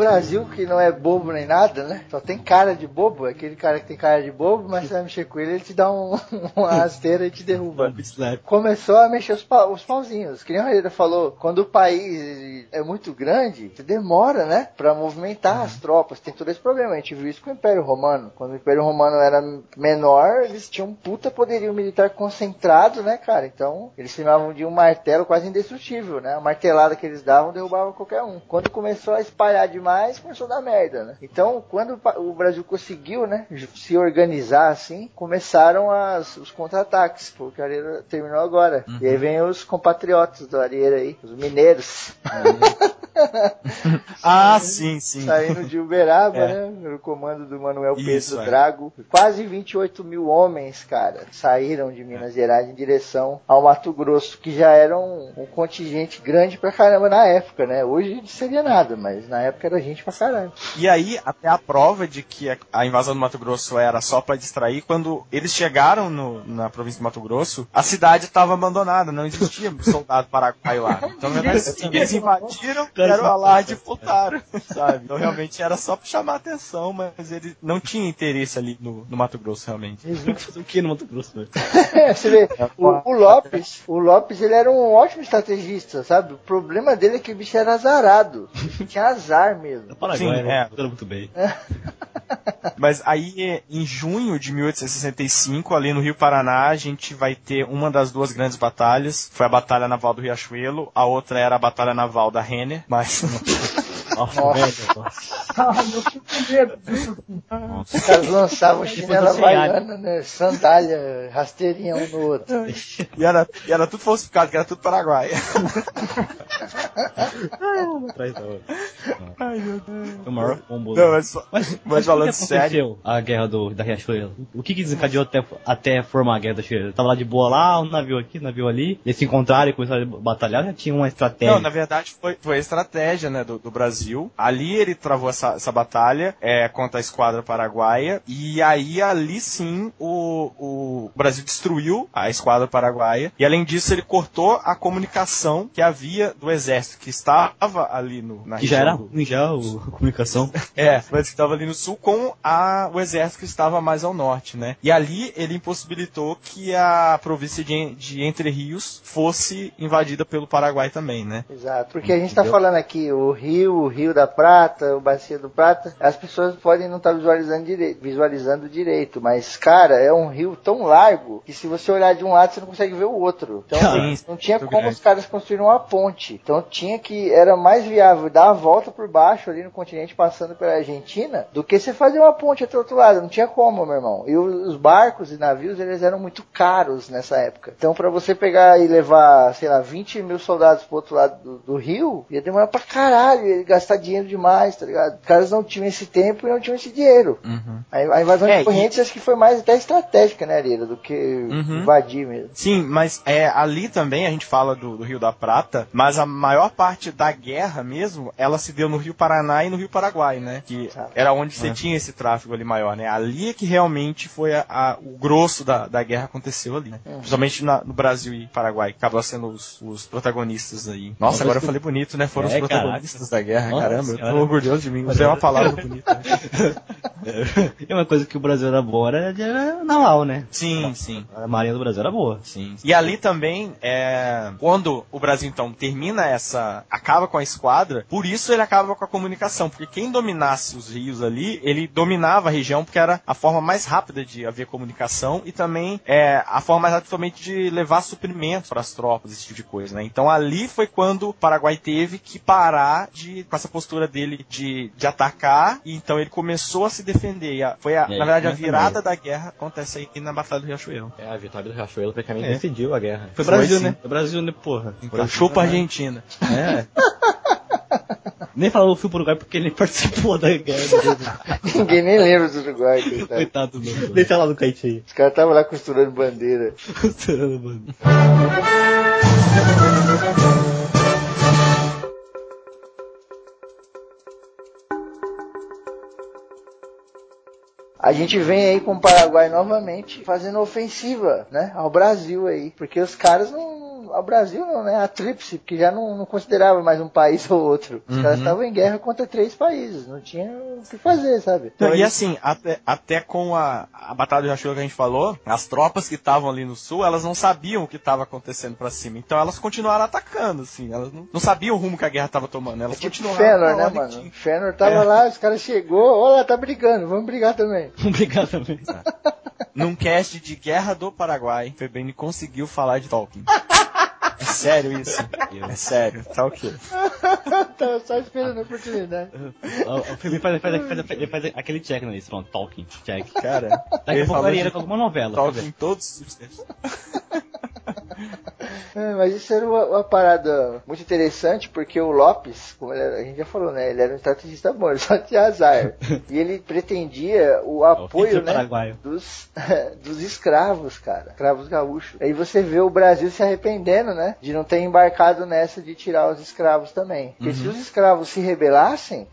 Brasil, que não é bobo nem nada, né? Só tem cara de bobo. É aquele cara que tem cara de bobo, mas você vai mexer com ele, ele te dá um, uma rasteira e te derruba. Começou a mexer os, os pauzinhos. Que nem o Raíra falou, quando o país é muito grande, você demora, né? Pra movimentar as tropas. Tem todo esse problema. A gente viu isso com o Império Romano. Quando o Império Romano era menor, eles tinham um puta poderio militar concentrado, né, cara? Então, eles chamavam de um martelo quase indestrutível, né? A martelada que eles davam derrubava qualquer um. Quando começou a espalhar demais, começou a dar merda, né? Então, quando o Brasil conseguiu, né, se organizar assim, começaram as, os contra-ataques, foi o que a Arieira terminou agora. E aí vem os compatriotas do Arieira aí, os mineiros. Ah, sim, sim. Saindo de Uberaba, É. né? No comando do Manuel Isso, Pedro é. Drago. Quase 28 mil homens, cara, saíram de Minas Gerais em direção ao Mato Grosso, que já era um, um contingente grande pra caramba na época, né? Hoje não seria nada, mas na época era gente pra caralho. E aí, até a prova de que a- invasão do Mato Grosso era só pra distrair, quando eles chegaram no- na província do Mato Grosso, a cidade estava abandonada, não existia soldado paraguaio lá. Então, na verdade, eles invadiram, deram alarde e voltaram, sabe? Então, realmente, era só pra chamar a atenção, mas ele não tinha interesse ali no, no Mato Grosso, realmente. Eles vão fazer o que no Mato Grosso, velho? Você vê, o, o Lopes, o Lopes ele era um ótimo estrategista, sabe? O problema dele é que o bicho era azarado. Tinha azar mesmo. Paraguai, Sim, né? é. Muito bem. Mas aí, em junho de 1865, ali no Rio Paraná, a gente vai ter uma das duas grandes batalhas. Foi a Batalha Naval do Riachuelo, a outra era a Batalha Naval da Renner, mas Nossa, velho. nossa. Ai, eu fico com medo disso. Os caras lançavam chinela havaiana, né? Sandália, rasteirinha um no outro. e era, e era tudo falsificado, que era tudo Paraguai. Atrás da outra. O maior combo. Não, mas, Mas, mas falando aconteceu a guerra do, da Riachuelo? O que, que desencadeou até, até formar a guerra da Riachuelo? Tava lá de boa lá, um navio aqui, um navio ali. Eles se encontraram e começaram a batalhar, já tinha uma estratégia. Não, na verdade foi, foi a estratégia né, do, do Brasil. Ali ele travou essa, essa batalha é, contra a esquadra paraguaia. E aí ali sim o, o Brasil destruiu a esquadra paraguaia. E além disso ele cortou a comunicação que havia do exército que estava ali no, na que já era do- ruim já o, a comunicação. é, mas que estava ali no sul com a, o exército que estava mais ao norte, né? E ali ele impossibilitou que a província de, de Entre Rios fosse invadida pelo Paraguai também, né? Exato. Porque a gente tá Entendeu? falando aqui o Rio, o Rio da Prata, o Bacia do Prata, as pessoas podem não estar visualizando, direito, visualizando direito, mas, cara, é um rio tão largo que se você olhar de um lado você não consegue ver o outro. Então Sim, não tinha como grande. os caras construírem uma ponte. Então tinha que, era mais viável dar a volta por baixo ali no continente passando pela Argentina do que você fazer uma ponte até o outro lado. Não tinha como, meu irmão. E os barcos e navios, eles eram muito caros nessa época. Então pra você pegar e levar, sei lá, 20 mil soldados pro outro lado do, do rio, ia demorar pra caralho, ia gastar dinheiro demais, tá ligado? Os caras não tinham esse tempo e não tinham esse dinheiro. A, a invasão É, de correntes acho que foi mais até estratégica, né, Arira, do que Uhum. invadir mesmo. Sim, mas é, ali também a gente fala do, do Rio da Prata, mas a maior parte da guerra mesmo, ela se deu no Rio Paraná e no Rio Paraguai, né? Que Ah. era onde você tinha esse tráfego ali maior, né? Ali é que realmente foi a- a- o grosso da, da guerra aconteceu ali, né? Principalmente na- no Brasil e Paraguai, que acabam sendo os, os protagonistas aí. Nossa, Nossa, agora eu falei bonito, né? Foram É, os protagonistas da guerra, Nossa caramba, eu senhora. tô orgulhoso de mim. Usei uma palavra bonita. né? E uma coisa que o Brasil era bom era, era naval, né? Sim, sim. A marinha do Brasil era boa. Sim. E ali também, é, quando o Brasil então termina essa, acaba com a esquadra, por isso ele acaba com a comunicação, porque quem dominasse os rios ali, ele dominava a região porque era a forma mais rápida de haver comunicação e também é, a forma mais rápida também de levar suprimentos para as tropas, esse tipo de coisa, né? Então ali foi quando o Paraguai teve que parar de, com essa postura dele de, de atacar, e então ele começou a se defender. E a- foi, a, E aí na verdade, a virada da guerra acontece aí na Batalha do Riachuelo. É, a vitória do Riachuelo praticamente É. decidiu a guerra. Foi Foi, Brasil, sim. né? Foi Brasil, né, porra? Então, Brasil, chupa a né? Argentina. É. Nem falou fui pro Uruguai porque ele participou da guerra. Ninguém nem lembra do Uruguai, coitado. Coitado do meu. Deixa lá no kite aí. Os caras estavam lá costurando bandeira. Costurando, mano. A gente vem aí com o Paraguai novamente fazendo ofensiva, né, ao Brasil aí, porque os caras não, ao Brasil não, né, a tríplice, porque já não, não considerava mais um país ou outro. Os caras estavam em guerra contra três países, não tinha o que fazer, sabe? Não, e assim, até, até com a, a Batalha do Riachuelo que a gente falou, as tropas que estavam ali no sul, elas não sabiam o que estava acontecendo pra cima. Então elas continuaram atacando, assim. Elas não, não sabiam o rumo que a guerra estava tomando. Elas Tipo continuaram. Fënor, pra né, mano? que tinha. Fënor tava É. lá, os caras chegou, olha, tá brigando, vamos brigar também. Obrigado também. Num cast de Guerra do Paraguai, Febrini conseguiu falar de Tolkien. É sério isso? É sério, tá ok. Tava só esperando a oportunidade. O o filme faz, faz, faz, faz, faz aquele check no pronto, Talking, check. Cara, Daqui a ele pouco né? com alguma novela. Tolkien em todos os É, mas isso era uma, uma parada muito interessante, porque o Lopes, como ele a gente já falou, né? Ele era um estrategista bom, ele só tinha azar. e ele pretendia o apoio, Hitler né? paraguaio. Dos, dos escravos, cara. Escravos gaúchos. Aí você vê o Brasil se arrependendo, né? De não ter embarcado nessa de tirar os escravos também. Porque se os escravos se rebelassem,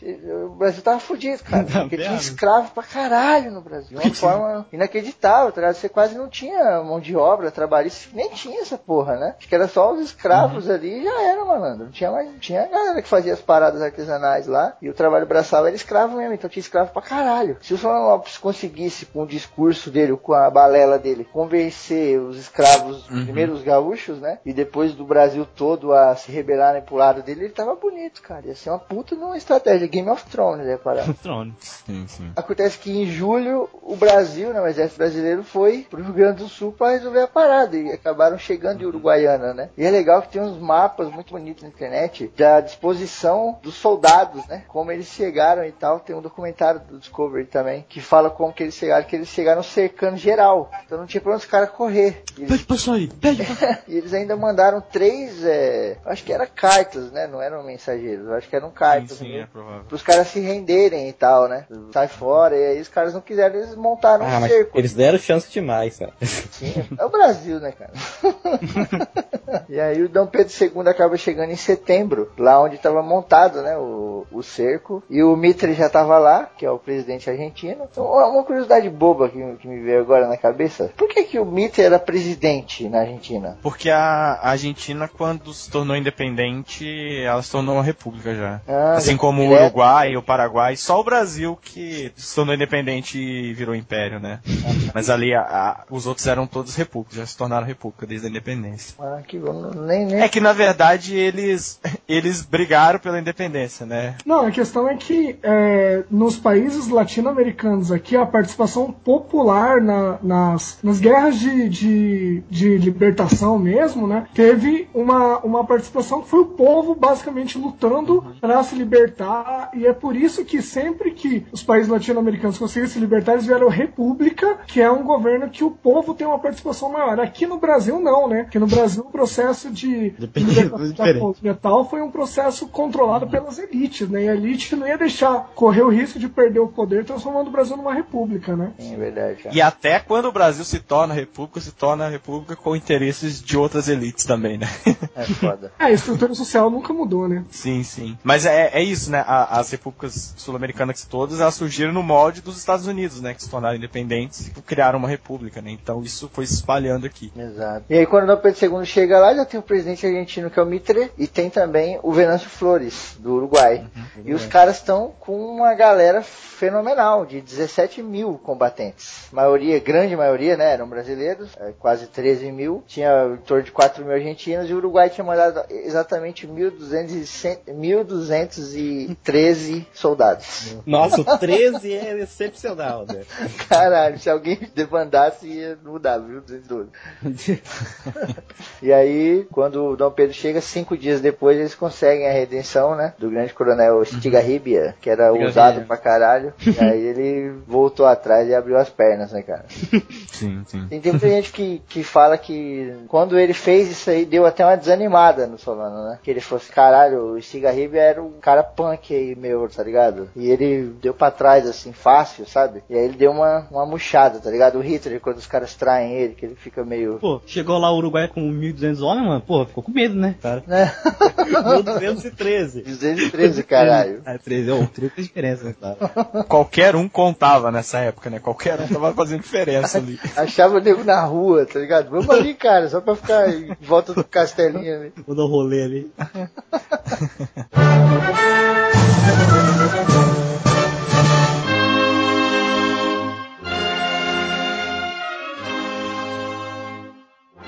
o Brasil tava fudido, cara. Porque tinha escravo pra caralho no Brasil. De uma forma inacreditável, tá? Você quase não tinha mão de obra trabalhista, nem tinha essa porra, né? Acho que era só os escravos ali e já era, malandro. Não tinha mais, não tinha a galera que fazia as paradas artesanais lá. E o trabalho braçal era escravo mesmo, então tinha escravo pra caralho. Se o Solano Lopes conseguisse, com o discurso dele, com a balela dele, convencer os escravos, primeiro os gaúchos, né? E depois do Brasil todo a se rebelarem pro lado dele, ele tava bonito, cara. Ia ser uma puta numa estratégia. Game of Thrones, né, parada. Trono. Sim, sim. Acontece que em julho o Brasil, né, o exército brasileiro foi pro Rio Grande do Sul para resolver a parada e acabaram chegando em Né? E é legal que tem uns mapas muito bonitos na internet da disposição dos soldados, né? Como eles chegaram e tal. Tem um documentário do Discovery também que fala como que eles chegaram, que eles chegaram cercando geral. Então não tinha pra onde os caras correr. E eles Pede pra sair, pede pra e eles ainda mandaram três, é, acho que era cartas, né? Não eram mensageiros, acho que eram cartas. Sim, sim, né? é provável. Pros caras se renderem e tal, né? Sai fora, e aí os caras não quiseram, eles montaram Ah, um mas cerco. eles deram chance demais, cara. Sim, é o Brasil, né, cara? e aí o Dom Pedro II acaba chegando em setembro, lá onde estava montado, né, o, o cerco. E o Mitre já estava lá, que é o presidente argentino. Então, uma curiosidade boba que, que me veio agora na cabeça. Por que, que o Mitre era presidente na Argentina? Porque a Argentina, quando se tornou independente, ela se tornou uma república já. Ah, assim como o direto. Uruguai e o Paraguai, só o Brasil que se tornou independente e virou império, né? Mas ali a- a- os outros eram todos repúblicas, já se tornaram república desde a independência. Ah, que bom. Nem, nem... É que na verdade eles eles brigaram pela independência, né? Não, a questão é que é, nos países latino-americanos aqui, a participação popular na- nas, nas guerras de, de, de libertação mesmo, né? Teve uma, uma participação que foi o povo basicamente lutando para se libertar, e é por isso que sempre que os países latino-americanos conseguiram se libertar, eles vieram república, que é um governo que o povo tem uma participação maior. Aqui no Brasil, não, né? Aqui no Brasil, o processo de Depende- libertação da diferente. colônia tal foi um processo controlado pelas elites, né? E a elite não ia deixar correr o risco de perder o poder, transformando o Brasil numa república, né? Sim, é verdade. cara. E até quando o Brasil se torna república, se torna república com interesses de outras elites também, né? É foda. É, a estrutura social nunca mudou, né? Sim, sim. Mas é, é isso, né? A- as repúblicas sul-americanas todas, elas surgiram no molde dos Estados Unidos, né? Que se tornaram independentes e criaram uma república, né? Então isso foi se espalhando aqui. Exato. E aí quando o Dom Pedro II chega lá, já tem o presidente argentino que é o Mitre e tem também o Venâncio Flores, do Uruguai. E os caras estão com uma galera fenomenal, de 17 mil combatentes. Maioria, grande maioria, né, eram brasileiros, é, quase 13 mil. Tinha em torno de 4 mil argentinos e o Uruguai tinha mandado exatamente 1.200 e 1.213 soldados. Nossa, o 13 é excepcional, né? Caralho, se alguém debandasse ia mudar, viu? 212. e aí, quando o Dom Pedro chega, cinco dias depois, eles conseguem a redenção, né? Do grande coronel Stigarribia, que era Stigarribia. usado pra caralho. E aí ele voltou atrás e abriu as pernas, né, cara? Sim, sim. Tem, tem muita gente que, que fala que quando ele fez isso aí, deu até uma desanimada no Solano, né? Que ele fosse, caralho, o Stigarribia era um cara punk aí, meu, tá ligado? E ele deu pra trás, assim, fácil, sabe? E aí ele deu uma, uma murchada, tá ligado? O Hitler, quando os caras traem ele, que ele fica meio... Pô, chegou lá o Uruguai com 1.200 homens, mano. Pô, ficou com medo, né, cara? Né? 1.213. 213, caralho. É, 13, ô, 30 diferença, né, cara? Qualquer um contava nessa época, né? Qualquer um tava fazendo diferença ali. Achava o nego na rua, tá ligado? Vamos ali, cara, só pra ficar em volta do castelinho ali. Vou dar um rolê ali.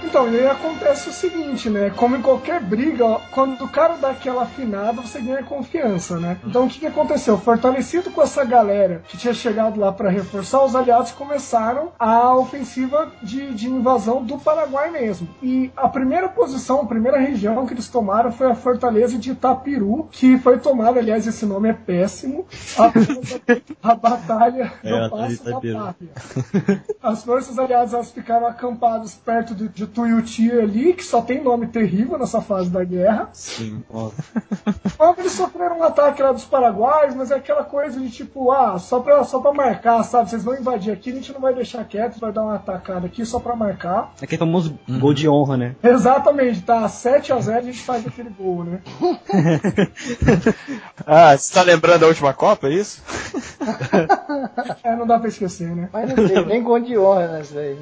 Então, e aí acontece o seguinte, né? Como em qualquer briga, ó, quando o cara dá aquela afinada, você ganha confiança, né? Então o que, que aconteceu? Fortalecido com essa galera que tinha chegado lá para reforçar, os aliados começaram a ofensiva de, de invasão do Paraguai mesmo. E a primeira posição, a primeira região que eles tomaram foi a fortaleza de Itapiru, que foi tomada, aliás, esse nome é péssimo, a, a batalha É, do a Passo da. Pátria. As forças aliadas elas ficaram acampadas perto de, de Tuiuti ali, que só tem nome terrível nessa fase da guerra. Sim, ó. Quando eles sofreram um ataque lá dos paraguaios, mas é aquela coisa de tipo, ah, só pra, só pra marcar, sabe? Vocês vão invadir aqui, a gente não vai deixar quieto, vai dar uma atacada aqui só pra marcar. Aquele famoso gol de honra, né? Exatamente, tá 7 a 0 a gente faz aquele gol, né? Ah, você tá lembrando da última Copa, é isso? É, não dá pra esquecer, né? Mas não tem nem gol de honra nessa aí.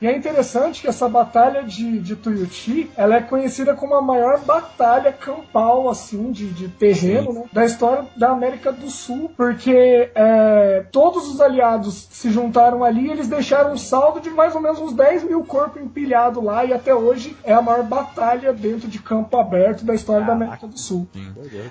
E é interessante que essa batalha de, de Tuiuti, ela é conhecida como a maior batalha campal, assim, de, de terreno, né, da história da América do Sul, porque é, todos os aliados se juntaram ali e eles deixaram um saldo de mais ou menos uns 10 mil corpos empilhados lá, e até hoje é a maior batalha dentro de campo aberto da história da América do Sul.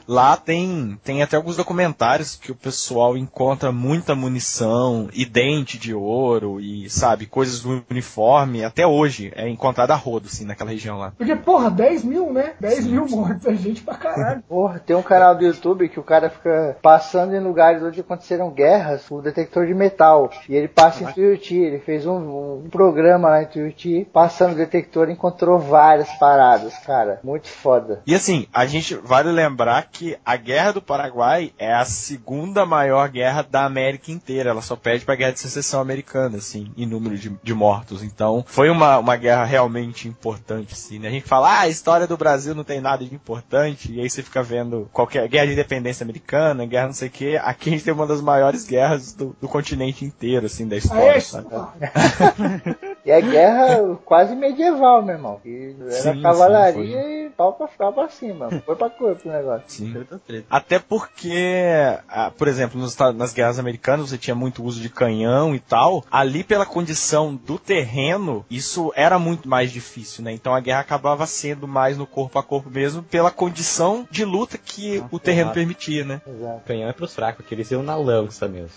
Lá tem, tem até alguns documentários que o pessoal encontra muita munição e dente de ouro e, sabe, coisas do uniforme. Até hoje é encontrada a rodo, assim, naquela região lá. Porque, porra, 10 mil, né? 10 mil mortos, é gente pra caralho. Porra, tem um canal do YouTube que o cara fica passando em lugares onde aconteceram guerras com o detector de metal. E ele passa em Tuiuti. Ele fez um, um programa lá em Tuiuti, passando o detector e encontrou várias paradas, cara. Muito foda. E assim, a gente vale lembrar que a Guerra do Paraguai é a segunda maior guerra da América inteira. Ela só perde pra Guerra de Secessão Americana, assim, em número de, de mortos. Então, foi uma, uma guerra realmente importante, assim, né? A gente fala, ah, a história do Brasil não tem nada de importante, e aí você fica vendo qualquer guerra de independência americana, guerra não sei o quê. Aqui a gente tem uma das maiores guerras do, do continente inteiro, assim, da história, Aí, sabe? E é guerra quase medieval, meu irmão. Que era Sim, cavalaria sim, e pau pra, pau pra cima. Foi pra corpo o negócio. Sim. Até porque, ah, por exemplo, nos Estados- nas guerras americanas você tinha muito uso de canhão e tal. Ali, pela condição do terreno, isso era muito mais difícil, né? Então a guerra acabava sendo mais no corpo a corpo mesmo, pela condição de luta que o terreno claro. permitia, né? Exato. Canhão é pros fracos, que eles iam na lança mesmo.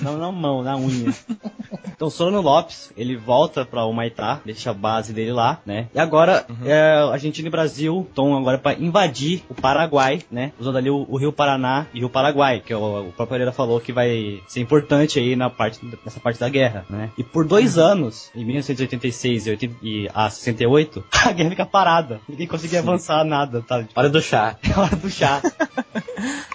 Não na mão, na unha. Então Solano Lopes, ele volta pra Humaitá, deixa a base dele lá, né? E agora, é, a Argentina e Brasil estão agora pra invadir o Paraguai, né? Usando ali o, o Rio Paraná e o Paraguai, que é o, o próprio Pereira falou que vai ser importante aí na parte, nessa parte da guerra, né? E por dois anos, em 1986 e, 80 e a 68, a guerra fica parada. Ninguém conseguia avançar nada, tá? Hora do chá. É hora do chá.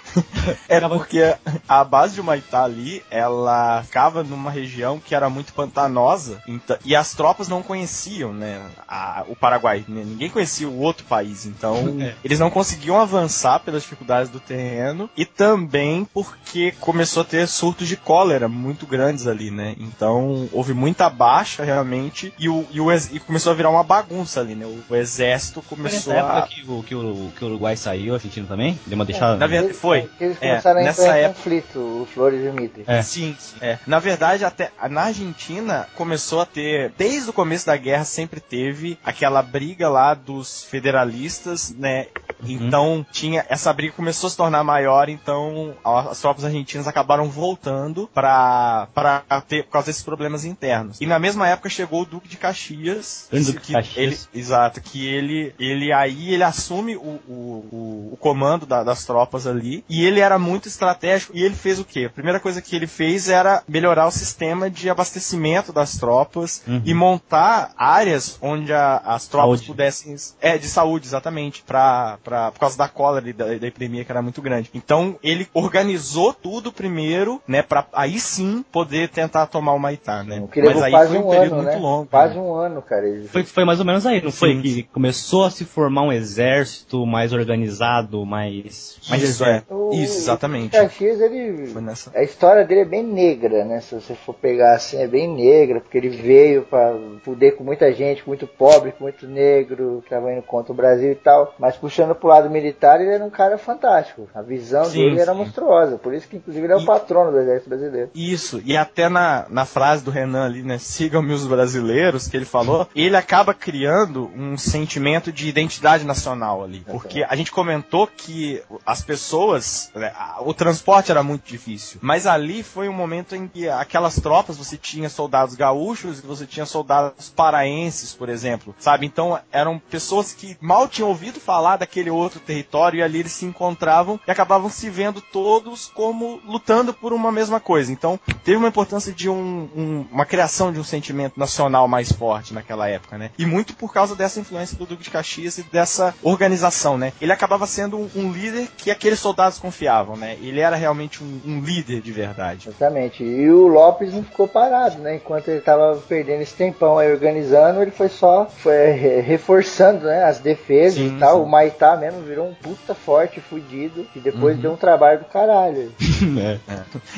É porque a base de Humaitá ali, ela ficava numa região que era muito pantanosa então- e as tropas não conheciam, né, a- o Paraguai. né, Ninguém conhecia o outro país, então É. eles não conseguiam avançar pelas dificuldades do terreno e também porque começou a ter surtos de cólera muito grandes ali, né? Então houve muita baixa realmente e, o, e, o e começou a virar uma bagunça ali, né? O, o exército Foi começou nessa época a que o, que, o, que o Uruguai saiu, a Argentina também? Deu uma deixada. na verdade foi. Eles É, começaram a nessa entrar em época- conflito, o Flores e o Mitre. É. Sim, sim. É. Na verdade, até na Argentina começou a ter, desde o começo da guerra, sempre teve aquela briga lá dos federalistas, né? Então tinha essa briga começou a se tornar maior, então as tropas argentinas acabaram voltando para para ter por causa desses problemas internos. E na mesma época chegou o Duque de Caxias, Grande Duque que Caxias. ele, exato, que ele ele aí ele assume o, o, o, o comando da- das tropas ali e ele era muito estratégico e ele fez o quê? A primeira coisa que ele fez era melhorar o sistema de abastecimento das tropas Uhum. E montar áreas onde a- as tropas Saúde. pudessem é de saúde exatamente para para por causa da cólera e da, da epidemia que era muito grande. Então ele organizou tudo primeiro, né, para aí sim poder tentar tomar o Maitá, né? Que levou aí foi um um período ano, muito né? longo. Quase né? um ano, cara. Foi, foi mais ou menos aí, não foi? Sim, Que sim. começou a se formar um exército mais organizado, mais. mais Isso, é. O- Isso, exatamente. O Caxias, ele. Foi nessa. A história dele é bem negra, né? Se você for pegar assim, é bem negra, porque ele veio pra fuder com muita gente, com muito pobre, com muito negro, que tava indo contra o Brasil e tal. Mas puxando pro lado militar, ele era um cara fantástico. A visão Sim, dele era sim. monstruosa. Por isso que, inclusive, ele é o E- patrono do exército brasileiro. Isso, e até na, na frase do Renan ali, né? Sigam-me os brasileiros, que ele falou, ele acaba criando um sentimento de identidade nacional ali. Porque a gente comentou que as pessoas né, o transporte era muito difícil. Mas ali foi um momento em que aquelas tropas, você tinha soldados gaúchos você tinha soldados paraenses, por exemplo, sabe? Então eram pessoas que mal tinham ouvido falar daquele outro território e ali eles se encontravam e acabavam se vendo todos como lutando por uma mesma coisa. Então teve uma importância de um- um- uma criação de um sentimento nacional mais forte naquela época, né? E muito por causa dessa influência do Duque de Caxias e dessa organização, né? Ele acabava sendo um, um líder que aqueles soldados confiavam, né? Ele era realmente um, um líder de verdade. Exatamente. E o Lopes não ficou parado, né? Enquanto ele tava perdendo esse tempão aí organizando, ele foi só foi re- reforçando, né? As defesas Sim, e tal. sim. O Maitá mesmo virou um puta forte, fudido, que depois Uhum. deu um trabalho do caralho. É.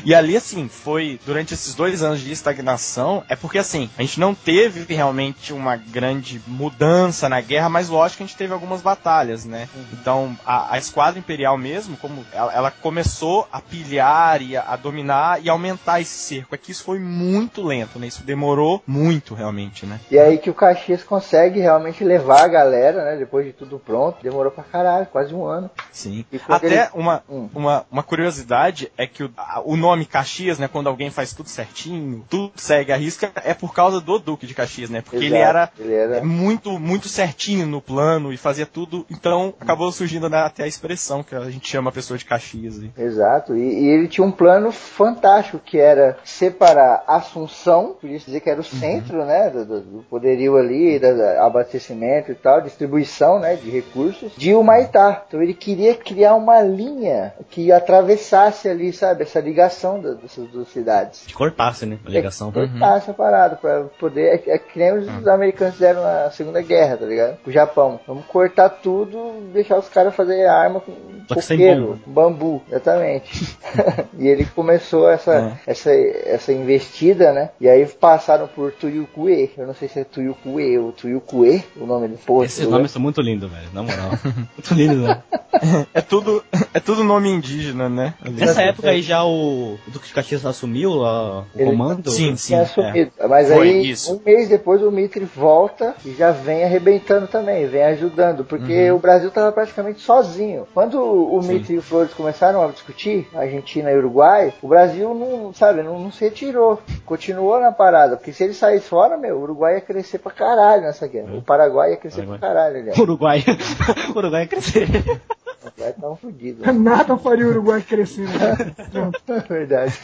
E ali, assim, foi durante esses dois anos de estagnação, é porque, assim, a gente não teve realmente uma grande mudança na guerra, mas lógico que a gente teve algumas batalhas, né? Então, a, a Esquadra Imperial mesmo, como ela, ela começou a pilhar e a, a dominar e aumentar esse cerco. É que isso foi muito lento, né? Isso demorou muito, realmente, né? E aí que o Caxias consegue realmente levar a galera, né? Depois de tudo pronto. Demorou pra caralho, quase um ano. Sim. Até ele- uma, Hum. uma, uma curiosidade é que o, o nome Caxias, né, quando alguém faz tudo certinho, tudo segue a risca, é por causa do Duque de Caxias, né? Porque ele era ele era- muito, muito certinho no plano e fazia tudo. Então acabou surgindo né, até a expressão que a gente chama a pessoa de Caxias. aí. Exato, e, e ele tinha um plano fantástico que era separar Assunção, isso dizer que era o centro, né, do, do- do poderio ali, da, da- abastecimento e tal, distribuição, né, de recursos, de Humaitá. Então ele queria criar uma linha que atravessasse ali, sabe, essa ligação dessas duas cidades. Que cortasse, né? A ligação. Cortar essa parada pra poder. É, é que nem os americanos fizeram na Segunda Guerra, tá ligado? O Japão. Vamos cortar tudo, deixar os caras fazer arma com coqueiro, bambu, exatamente. e ele começou essa, essa, essa investida, né? E aí passaram por Tuyucuê. Eu não sei se é Tuyucuê ou Tuyucuê, o nome do posto. Esses nomes são muito lindos, velho. Na moral. muito lindos, né? É tudo, é tudo nome indígena, né? Nessa época aí já o, o Duque de Caxias assumiu a- o Ele- comando? Sim, sim. tinha é. assumido. Mas Foi, aí, isso. um mês depois, o Mitre volta e já vem arrebentando também, vem ajudando, porque Uhum. o Brasil tava praticamente sozinho. Quando o Mitre e o Flores começaram a discutir, Argentina e Uruguai, o Brasil não, sabe, não, não se retirou, continuou na parada, porque se ele saísse fora, meu, o Uruguai ia crescer pra caralho nessa guerra. O Paraguai ia crescer Paraguai. pra caralho, aliás. Uruguai. Uruguai ia crescer. O Uruguai tava fudido. Nada faria o Uruguai crescer. Né? É verdade.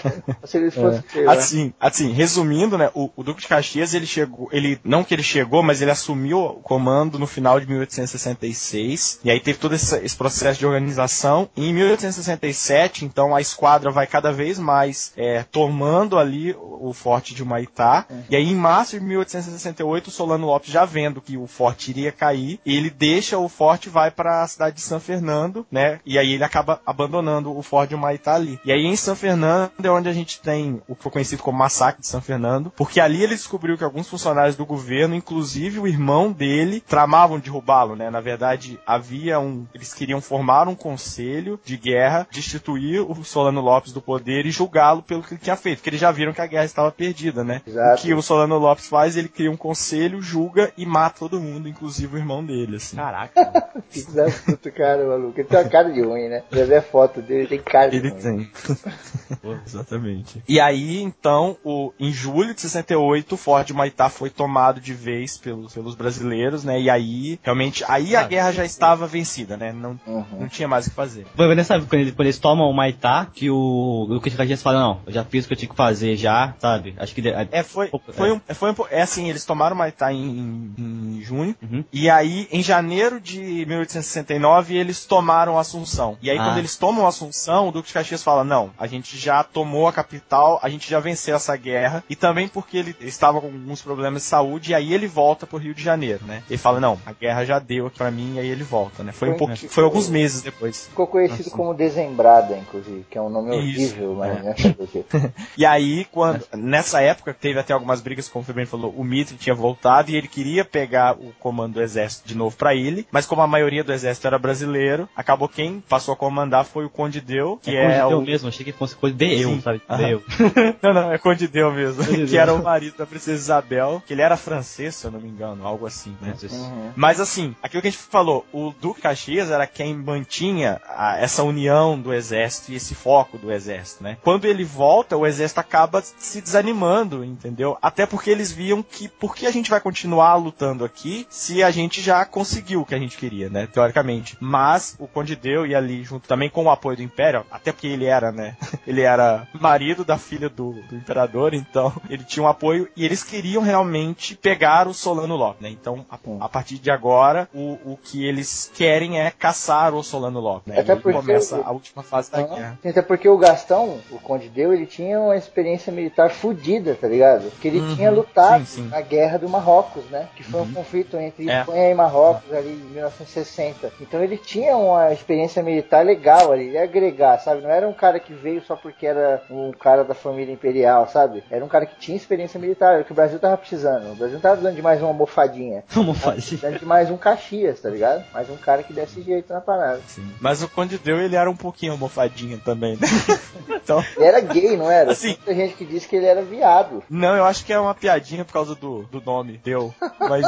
Se eles fossem ter lá. Assim, assim, resumindo, né, o, o Duque de Caxias, ele chegou, ele, não que ele chegou, mas ele assumiu o comando no final de 1866, e aí teve todo esse, esse processo de organização. E em 1867, então, a esquadra vai cada vez mais é, tomando ali o, o forte de Humaitá, e aí em março de 1868, o Solano Lopes, já vendo que o forte iria cair, ele deixa o forte e vai para a cidade de São Fernando, né, e aí ele acaba abandonando o forte de Humaitá ali. E aí em São Fernando é onde a gente tem o que foi conhecido como Massacre de São Fernando, porque ali ele descobriu que alguns funcionários do governo, inclusive o irmão dele, tramavam derrubá-lo, né? Na verdade, havia um. Eles queriam formar um conselho de guerra, destituir o Solano Lopes do poder e julgá-lo pelo que ele tinha feito, porque eles já viram que a guerra estava perdida, né? Exato. O que o Solano Lopes faz, ele cria um conselho, julga e mata todo mundo, inclusive o irmão dele, assim. Caraca. Filho da puta, cara, maluco. Ele tem uma cara de ruim, né? Já vê a foto dele, ele tem cara de Ele ruim. tem. Exatamente. E aí, então, o, em julho de 68, o Forte de Maitá foi tomado de vez pelos, pelos brasileiros, né? E aí, realmente, aí a guerra já estava vencida, né? Não, Uhum. não tinha mais o que fazer. Foi nessa época, quando eles, quando eles tomam o Maitá, que o, de Caxias fala, não, eu já fiz o que eu tinha que fazer já, sabe? Acho que... de- É, foi, foi, um, foi um, é assim, eles tomaram Maitá em, em, em junho, Uhum. e aí, em janeiro de 1869, eles tomaram Assunção. E aí, Ah. quando eles tomam Assunção, o Duque de Caxias fala, não, a gente já tomou a capital, a gente já venceu essa guerra, e também porque ele estava com alguns problemas de saúde, e aí ele volta pro Rio de Janeiro, né? Ele fala, não, a guerra já deu aqui pra mim, e aí ele volta, né? Foi um Foi- pouquinho, foi alguns meses depois. Ficou conhecido como Dezembrada, inclusive, que é um nome Isso, horrível, mas é. né? E aí, quando nessa época, teve até algumas brigas, como o Febrini falou, o Mitre tinha voltado e ele queria pegar o comando do exército de novo pra ele, mas como a maioria do exército era brasileiro, acabou quem passou a comandar foi o Conde Deu, que é, é, Conde Deu o... mesmo, achei que fosse coisa de eu, Sim. sabe? Aham. De eu. Não, não, é Conde Deu mesmo. Conde que Deu. era o marido da princesa Isabel, que ele era francês, se eu não me engano, algo assim, né? Uhum. Mas assim, aquilo que a gente falou, o Duque Caxias era quem mantinha a- essa união do exército e esse foco do exército, né? Quando ele volta, o exército acaba se desanimando, entendeu? Até porque eles viam que por que a gente vai continuar lutando aqui se a gente já conseguiu o que a gente queria, né? Teoricamente. Mas o Conde Deu ia ali junto também com o apoio do Império, até porque ele era, né? Ele era marido da filha do, do imperador, então ele tinha um apoio e eles queriam realmente pegar o Solano Lopes, né? Então, a, a partir de agora, o, o que eles querem é caçar o Solano Lopes, né? Até E porque começa o- a última fase da guerra. Até porque o Gastão, o Conde Deu, ele tinha uma experiência militar fodida, tá ligado? Que ele Uhum. tinha lutado Sim, sim. na guerra do Marrocos, né? Que foi um conflito entre É. Espanha e Marrocos ali em 1960. Então ele tinha uma experiência militar legal ali, ele agregar, sabe? Não era um cara que veio só porque era um cara da família imperial, sabe? Era um cara que tinha experiência militar, era o que o Brasil tava precisando. O Brasil não tava precisando de mais uma mofadinha. Vamos Tava fazer. precisando de mais um Caxias, tá ligado? Mais um cara que desse jeito na parada. Mas o Conde Deu, ele era um pouquinho homofadinho também, né? então, Ele era gay, não era? Assim. Tem muita gente que disse que ele era viado. não, eu acho que é uma piadinha por causa do, do nome, Deu. Mas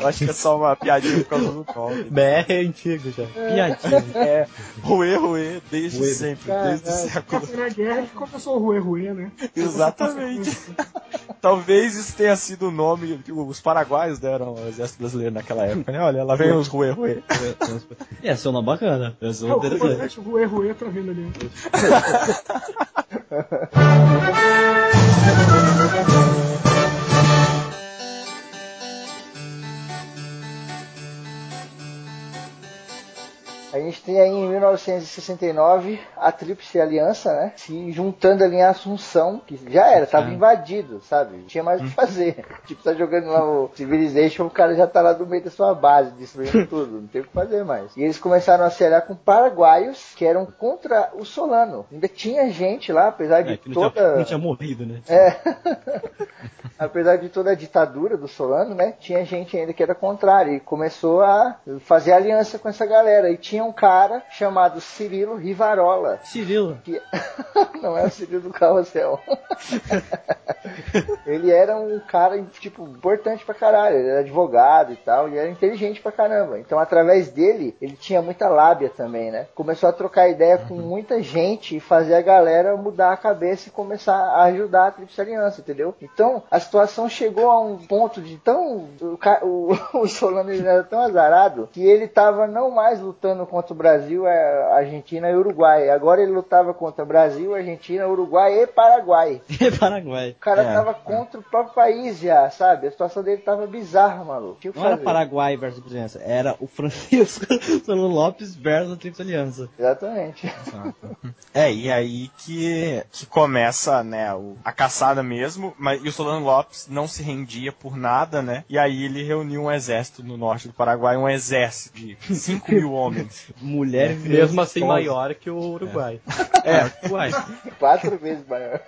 eu acho que é só uma piadinha por causa do nome. BR é antigo já. Piadinha. É, ruê, ruê, desde Ruê. sempre, desde o Caralho. século. Na guerra que começou o Rue Rue, né? Exatamente. Talvez isso tenha sido o nome que os paraguaios deram ao exército brasileiro naquela época, né? Olha, lá vem os ruê, ruê. É, seu nome bacana. É É, o interessante. Rue Rue tá vindo ali. A gente tem aí em 1969 a Tríplice Aliança, né? Se juntando ali em Assunção, que já era, tava invadido, sabe? Não tinha mais o que fazer. Tipo, tá jogando lá o Civilization, o cara já tá lá no meio da sua base, destruindo tudo. Não tem o que fazer mais. E eles começaram a se aliar com paraguaios que eram contra o Solano. Ainda tinha gente lá, apesar de É, não, toda. tinha, não tinha morrido, né? É. Apesar de toda a ditadura do Solano, né? Tinha gente ainda que era contrária e começou a fazer aliança com essa galera. E tinha um cara chamado Cirilo Rivarola. Cirilo. Que... Não é o Cirilo do Carrossel. ele era um cara, tipo, importante pra caralho. Ele era advogado e tal, e era inteligente pra caramba. Então, através dele, ele tinha muita lábia também, né? Começou a trocar ideia com muita gente e fazer a galera mudar a cabeça e começar a ajudar a Tríplice Aliança, entendeu? Então, a situação chegou a um ponto de tão. O, o, o Solano era tão azarado que ele tava não mais lutando contra o Brasil, a Argentina e Uruguai. Agora ele lutava contra Brasil, Argentina, Uruguai e Paraguai. Paraguai. O cara É. tava contra o próprio país já, sabe? A situação dele tava bizarra, maluco. Não era fazer. Paraguai versus Aliança, era o Francisco Solano Lopes versus a Tríplice Aliança. Exatamente. É, e aí que, que começa, né, o- a caçada mesmo, mas e o Solano Lopes não se rendia por nada, né? E aí ele reuniu um exército no norte do Paraguai, um exército de 5 mil homens. Mulher Mesmo assim esposa. maior que o Uruguai. É, Uai. Quatro vezes maior.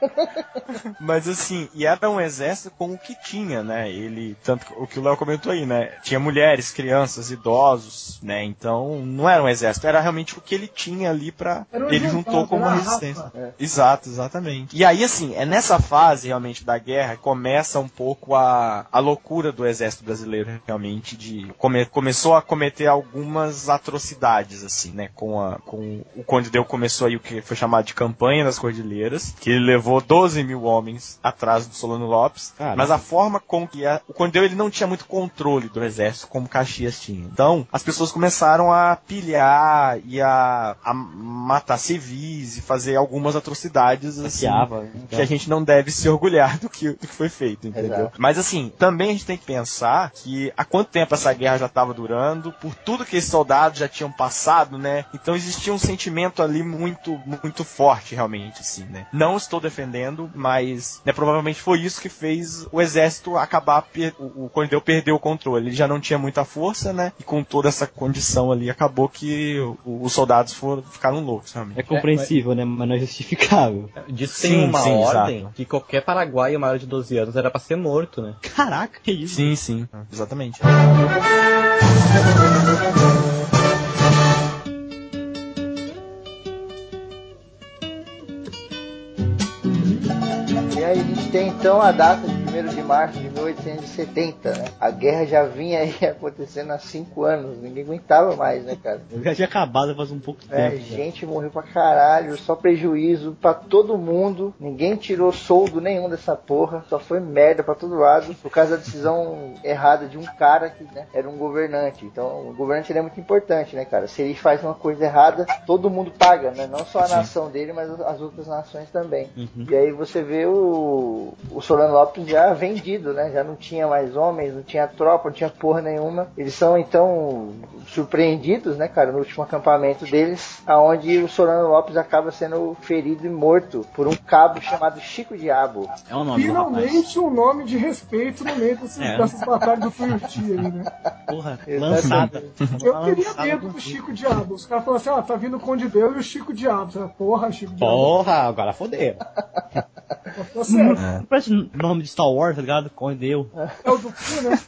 Mas assim, e era um exército com o que tinha, né? Ele, tanto o que o Léo comentou aí, né? Tinha mulheres, crianças, idosos, né? Então, não era um exército, era realmente o que ele tinha ali pra. Era um Ele juntou como resistência. Exato, exatamente. E aí, assim, é nessa fase realmente da guerra que começa um pouco a, a loucura do exército brasileiro, realmente, de. Come, começou a cometer algumas atrocidades, assim, né? Com, a, com o Conde Deu começou aí o que foi chamado de Campanha das Cordilheiras, que ele levou 12 mil homens atrás do Solano Lopes. Caraca. Mas a forma com que a, o Conde Deu ele não tinha muito controle do exército como Caxias tinha. Então, as pessoas começaram a pilhar e a, a matar civis e fazer algumas atrocidades assim, Saqueava. que a gente não deve se orgulhar do que, do que foi feito, entendeu? Exato. Mas assim, também a gente tem que pensar que há quanto tempo essa guerra já estava durando, por tudo que esses soldados já tinham passado, né? Então existia um sentimento ali muito, muito forte, realmente, assim, né? Não estou defendendo, mas né, provavelmente foi isso que fez o exército acabar, per- o, o Corindeu perdeu o controle. Ele já não tinha muita força, né? E com toda essa condição ali, acabou que o- os soldados foram, ficaram loucos, realmente. É compreensível, né? Mas não é justificável. Diz que Sim, tem uma sim, ordem exato. que qualquer paraguaio maior de 12 anos era pra ser morto, né? Caraca, que isso? Sim, sim, exatamente. Gente tem então a data de 1 de março de 1870, né? A guerra já vinha aí acontecendo há cinco anos, ninguém aguentava mais, né, cara? Já tinha acabado faz um pouco de É, tempo. já. gente morreu pra caralho, só prejuízo pra todo mundo. Ninguém tirou soldo nenhum dessa porra, só foi merda pra todo lado por causa da decisão errada de um cara que né, era um governante. Então, o governante ele é muito importante, né, cara? Se ele faz uma coisa errada, todo mundo paga, né? Não só a nação dele, mas as outras nações também. E aí você vê o, o Solano Lopes já vendido, né? Já não tinha mais homens, não tinha tropa, não tinha porra nenhuma. Eles são então surpreendidos, né, cara, no último acampamento deles, aonde o Solano Lopes acaba sendo ferido e morto por um cabo chamado Chico Diabo. É o nome. Finalmente um nome de respeito no meio desses, É. dessas batalhas do Fuyuti aí, né? Porra, lançada. Eu teria Lançada medo do. Chico Diabo. Os caras falaram assim, ó, tá vindo o Conde Deus e o Chico Diabo. Porra, Chico Diabo. Porra, agora fodeu. Tá certo. Parece nome de Star Wars, tá ligado? Conde deu. É o do Fu, né?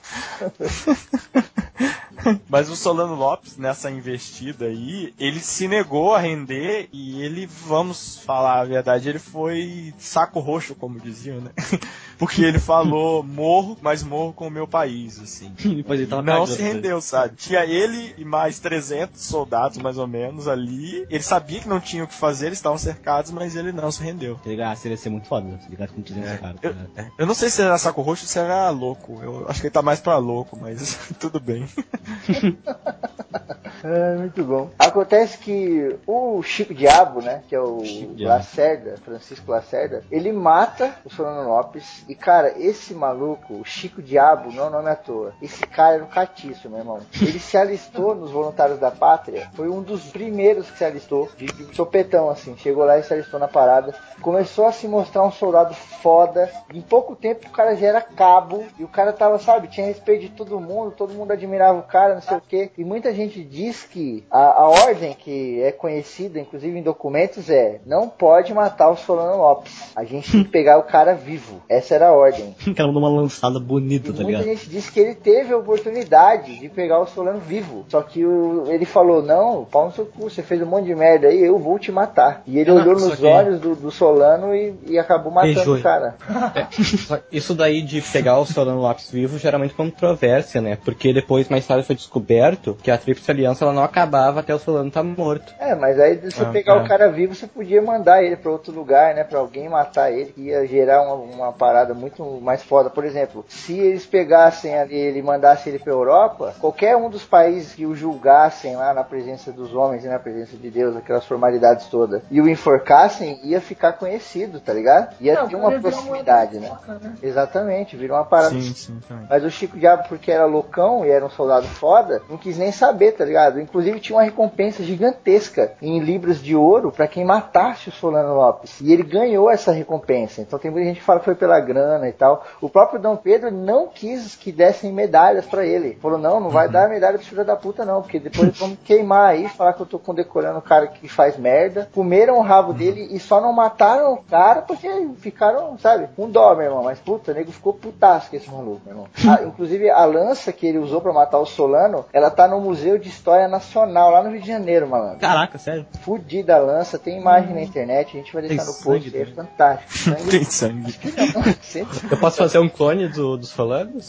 Mas o Solano Lopes, nessa investida aí, ele se negou a render e ele, vamos falar a verdade, ele foi saco roxo, como diziam, né? Porque ele falou, morro, mas morro com o meu país, assim. Depois ele tava não se rendeu, sabe? Tinha ele e mais 300 soldados, mais ou menos, ali. Ele sabia que não tinha o que fazer, eles estavam cercados, mas ele não se rendeu. Tá ligado? Seria ser muito foda, se ligasse com 300 caras. tá Eu, é, eu não sei se era saco roxo ou se era louco. Eu acho que ele tá mais pra louco, mas tudo bem. É, muito bom. Acontece que o Chico Diabo, né, que é o. Lacerda, Francisco Lacerda, ele mata o Solano Lopes. E, cara, esse maluco, o Chico Diabo, não é nome à toa. Esse cara era um catiço, meu irmão. Ele se alistou nos Voluntários da Pátria. Foi um dos primeiros que se alistou, de, de sopetão, assim. Chegou lá e se alistou na parada. Começou a se mostrar um soldado foda. Em pouco tempo o cara já era cabo. E o cara tava, sabe, tinha respeito de todo mundo. Todo mundo admirava o cara, não sei o quê. E muita gente diz que a, a ordem que é conhecida, inclusive em documentos, é não pode matar o Solano Lopes. A gente tem que pegar o cara vivo. Essa era a ordem. Cara mandou uma lançada bonita, E tá muita ligado? gente disse que ele teve a oportunidade de pegar o Solano vivo. Só que o- ele falou: Não, pau no seu cu, você fez um monte de merda aí, eu vou te matar. E ele Ah, olhou nos que- olhos do, do Solano e, e acabou matando Beijou o cara. Que Isso daí de pegar o Solano Lopes vivo geralmente controvérsia, né? Porque depois, mais tarde, foi descoberto que a Tríplice Aliança ela não acabava até o Solano estar morto. É, mas aí se você Ah, pegar é. o cara vivo, você podia mandar ele pra outro lugar, né? Pra alguém matar ele, que ia gerar uma, uma parada muito mais foda. Por exemplo, se eles pegassem ali, ele e mandassem ele pra Europa, qualquer um dos países que o julgassem lá na presença dos homens e na presença de Deus, aquelas formalidades todas, e o enforcassem, ia ficar conhecido, tá ligado? Ia Não, ter uma virar proximidade, né? fofoca, né? Exatamente, virou uma parada Sim, sim, mas o Chico Diabo, porque era loucão e era um soldado foda, não quis nem saber, tá ligado? Inclusive tinha uma recompensa gigantesca em libras de ouro pra quem matasse o Solano Lopes. E ele ganhou essa recompensa. Então tem muita gente que fala que foi pela grana e tal. O próprio Dom Pedro não quis que dessem medalhas pra ele. Falou, não, não vai dar medalha pro filho da puta não, porque depois vamos queimar aí, falar que eu tô condecorando o cara que faz merda. Comeram o rabo dele e só não mataram o cara porque ficaram, sabe, com dó, meu irmão. Mas puta, o nego ficou putaço com esse maluco, meu irmão. Ah, inclusive a lança que ele usou pra matar o Solano, ela tá no Museu de História Nacional, lá no Rio de Janeiro, malandro. Caraca, sério. Fudida a lança, tem imagem na internet, a gente vai deixar Tem no post, sangue é fantástico. Sangue Tem sangue. Eu posso fazer um clone do- dos Solanos?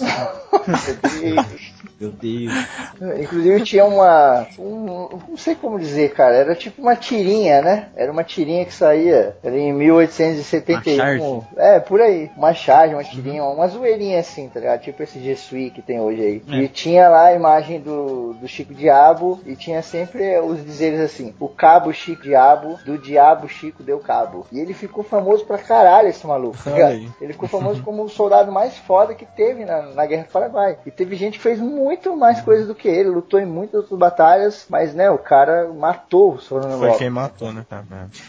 Meu Deus. Inclusive tinha uma. Um, não sei como dizer, cara. Era tipo uma tirinha, né? Era uma tirinha que saía era em 1871. Uma charge? É, por aí. Uma charge, uma tirinha, uma zoeirinha assim, tá ligado? Tipo esse G Suite que tem hoje aí. É. E tinha lá a imagem do, do Chico Diabo e tinha sempre os dizeres assim: o cabo Chico Diabo, do Diabo Chico deu cabo. E ele ficou famoso pra caralho, esse maluco. tá ligado? Ele ficou famoso como o soldado mais foda que teve na, na Guerra do Paraguai. E teve gente que fez muito mais coisas do que ele, lutou em muitas outras batalhas, mas né, o cara matou o Solano Foi Lopes. quem matou, né?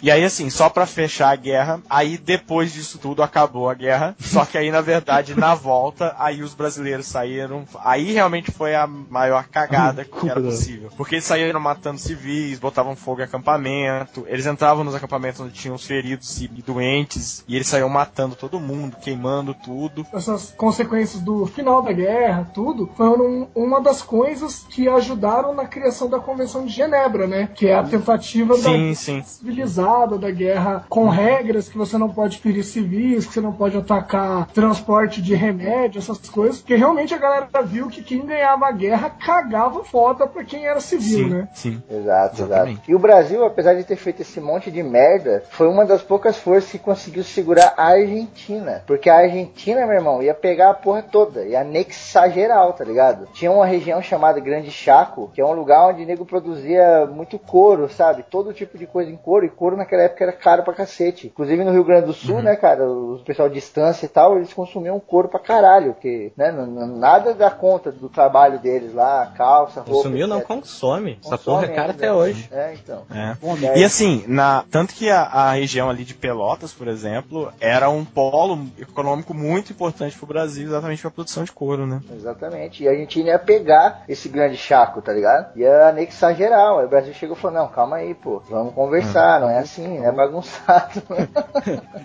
E aí, assim, só pra fechar a guerra, aí depois disso tudo acabou a guerra. Só que aí, na verdade, na volta, aí os brasileiros saíram. Aí realmente foi a maior cagada que era possível. Porque eles saíram matando civis, botavam fogo em acampamento, eles entravam nos acampamentos onde tinham os feridos e doentes, e eles saíam matando todo mundo, queimando tudo. essas consequências do final da guerra, tudo, foram uma das coisas que ajudaram na criação da Convenção de Genebra, né? Que é a tentativa Sim, da sim. civilizada da guerra com regras que você não pode ferir civis, que você não pode atacar transporte de remédio, essas coisas, porque realmente a galera viu que quem ganhava a guerra cagava foda pra quem era civil, Sim, né? sim. Exato, Exatamente. exato. E o Brasil, apesar de ter feito esse monte de merda, foi uma das poucas forças que conseguiu segurar a Argentina. Porque a Argentina, meu irmão, ia pegar a porra toda, ia anexar geral, tá ligado? Tinha uma região chamada Grande Chaco, que é um lugar onde o nego produzia muito couro, sabe? Todo tipo de coisa em couro, e couro naquela época era caro pra cacete. Inclusive no Rio Grande do Sul, né, cara, o pessoal de distância e tal, eles consumiam couro pra caralho, porque, né, nada dá conta do trabalho deles lá, calça, roupa. Consumiu, não etc. consome. Essa Consome porra é cara até hoje. É, então. É. E E assim, na, tanto que a, a região ali de Pelotas, por exemplo, era um polo econômico muito importante pro Brasil, exatamente pra produção de couro, né? Exatamente. E a Argentina ia pegar esse grande chaco, tá ligado? Ia anexar geral. Aí o Brasil chegou e falou, não, calma aí, pô. Vamos conversar, não é assim, não é bagunçado.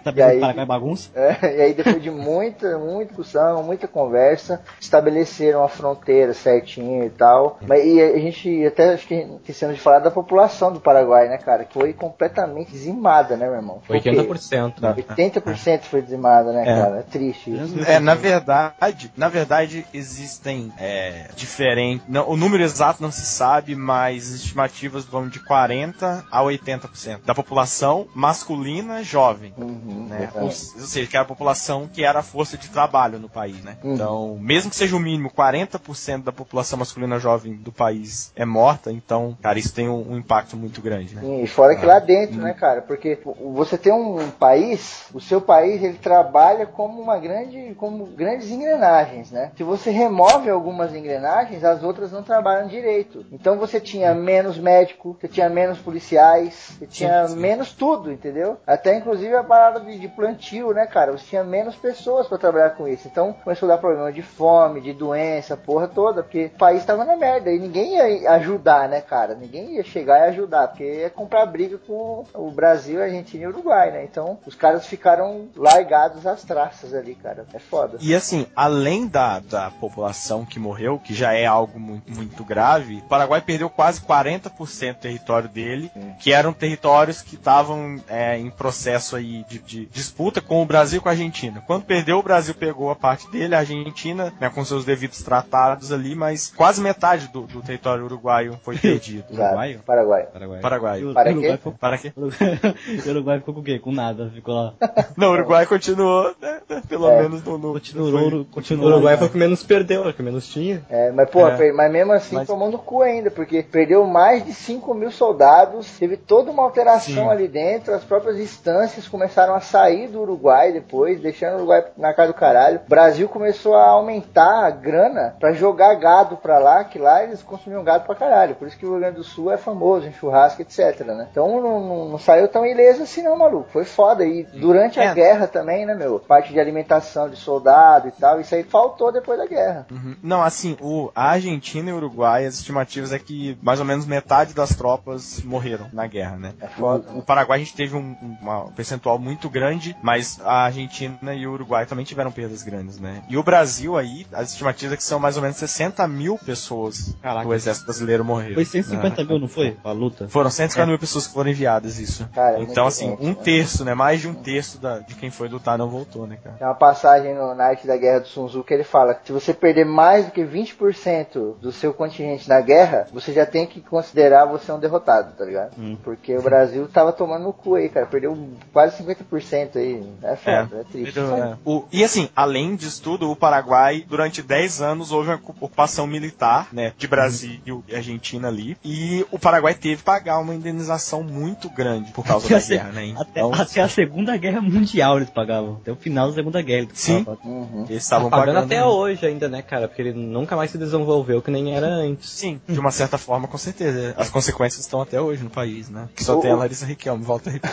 Tá E vendo aí- Paraguai é bagunça? É, e aí depois de muita, muita discussão, muita conversa, estabeleceram a fronteira certinho e tal. Mas e a gente até acho que esquecemos de falar da população do Paraguai, né, cara? Que foi completamente dizimada, né, meu irmão? Foi o quê? 80%. né? 80% foi dizimada, né, É. cara? É triste isso. É, na verdade, na verdade existem é, diferentes. não, o número exato não se sabe, mas estimativas vão de 40 a 80% da população masculina jovem. Uhum, Né? é. Ou, se- ou seja, que era a população que era a força de trabalho no país, né? Uhum. Então, mesmo que seja o mínimo 40% da população masculina jovem do país é morta, então, cara, isso tem um, um impacto muito grande, né? Sim, e fora que lá dentro, né, cara? Porque você tem um país, o seu país, ele trabalha como uma grande, como grandes engrenagens, né? Se você remove algumas engrenagens, as outras não trabalham direito. Então você tinha menos médico, você tinha menos policiais, você tinha sim. menos tudo, entendeu? Até inclusive a parada de, de plantio, né, cara? Você tinha menos pessoas para trabalhar com isso. Então começou a dar problema de fome, de doença, porra toda, porque o país tava na merda e ninguém ia ajudar, né, cara? Ninguém ia chegar e ajudar, porque ia comprar briga com o Brasil, a Argentina e o Uruguai, né? Então os caras ficaram largados às traças ali, cara. É foda. E assim, além da, da população que morreu, que já é algo muito, muito grave, o Paraguai perdeu quase 40% do território dele, que eram territórios que estavam é, em processo aí de, de disputa com o Brasil e com a Argentina. Quando perdeu, o Brasil pegou a parte dele, a Argentina, né, com seus devidos tratados ali, mas quase metade do, do território uruguaio foi perdido. Exato. Uruguai? Paraguai. Paraguai. Paraguai. O- Para Uruguai quê? ficou- Para quê? Uruguai ficou com o quê? Com nada, ficou lá. Não, o Uruguai continuou, né, pelo É. menos no, no Continuou, o- continuou. Uruguai foi o que menos perdeu, é o que menos tinha. É, mas, pô, É. mas mesmo assim Mas- tomou no cu ainda, porque perdeu mais de 5 mil soldados, teve toda uma alteração Sim. ali dentro, as próprias instâncias começaram a sair do Uruguai depois, deixando o Uruguai na cara do caralho. O Brasil começou a aumentar a grana pra jogar gado pra lá, que lá eles consumiam gado pra caralho. Por isso que o Rio Grande do Sul é famoso em churrasco, etc, né? Então não, não- não saiu tão ileso assim não, maluco. Foi foda. E durante a É. guerra também, né, meu? Parte de alimentação de soldado e tal, isso aí faltou depois da guerra. Uhum. Não, assim, o, a Argentina e o Uruguai, as estimativas é que mais ou menos metade das tropas morreram na guerra, né? É foda. O, o Paraguai a gente teve um, um- percentual muito grande, mas a Argentina e o Uruguai também tiveram perdas grandes, né? E o Brasil aí, as estimativas é que são mais ou menos 60 mil pessoas Caraca. do exército brasileiro morreram. Foi 150 mil, não foi? A luta. Foram 150 mil pessoas que foram enviadas, isso. Cara, é então, assim, um né? terço, né? Mais de um terço da, de quem foi lutar não voltou, né, cara? Tem uma passagem no, arte da guerra do Sun Tzu que ele fala que se você perder mais do que 20% do seu contingente na guerra, você já tem que considerar você um derrotado, tá ligado? Hum. Porque o Brasil tava tomando no cu aí, cara. Perdeu quase 50% aí. É foda, é, triste. É. O- e assim, além disso tudo, o Paraguai, durante 10 anos, houve uma ocupação militar, né, de Brasil e Argentina ali, e o Paraguai teve que pagar uma indenização muito grande por causa Até da guerra, né? Até, Então, até a Segunda Guerra Mundial eles pagavam. Até o final da Segunda Guerra. Sim. Uhum. eles estavam Tá pagando pagando até hoje ainda, né, cara? Porque ele nunca mais se desenvolveu que nem era antes. Sim, de uma certa forma, com certeza. As consequências estão até hoje no país, né? Que só O- tem a Larissa Riquelme, volta aí.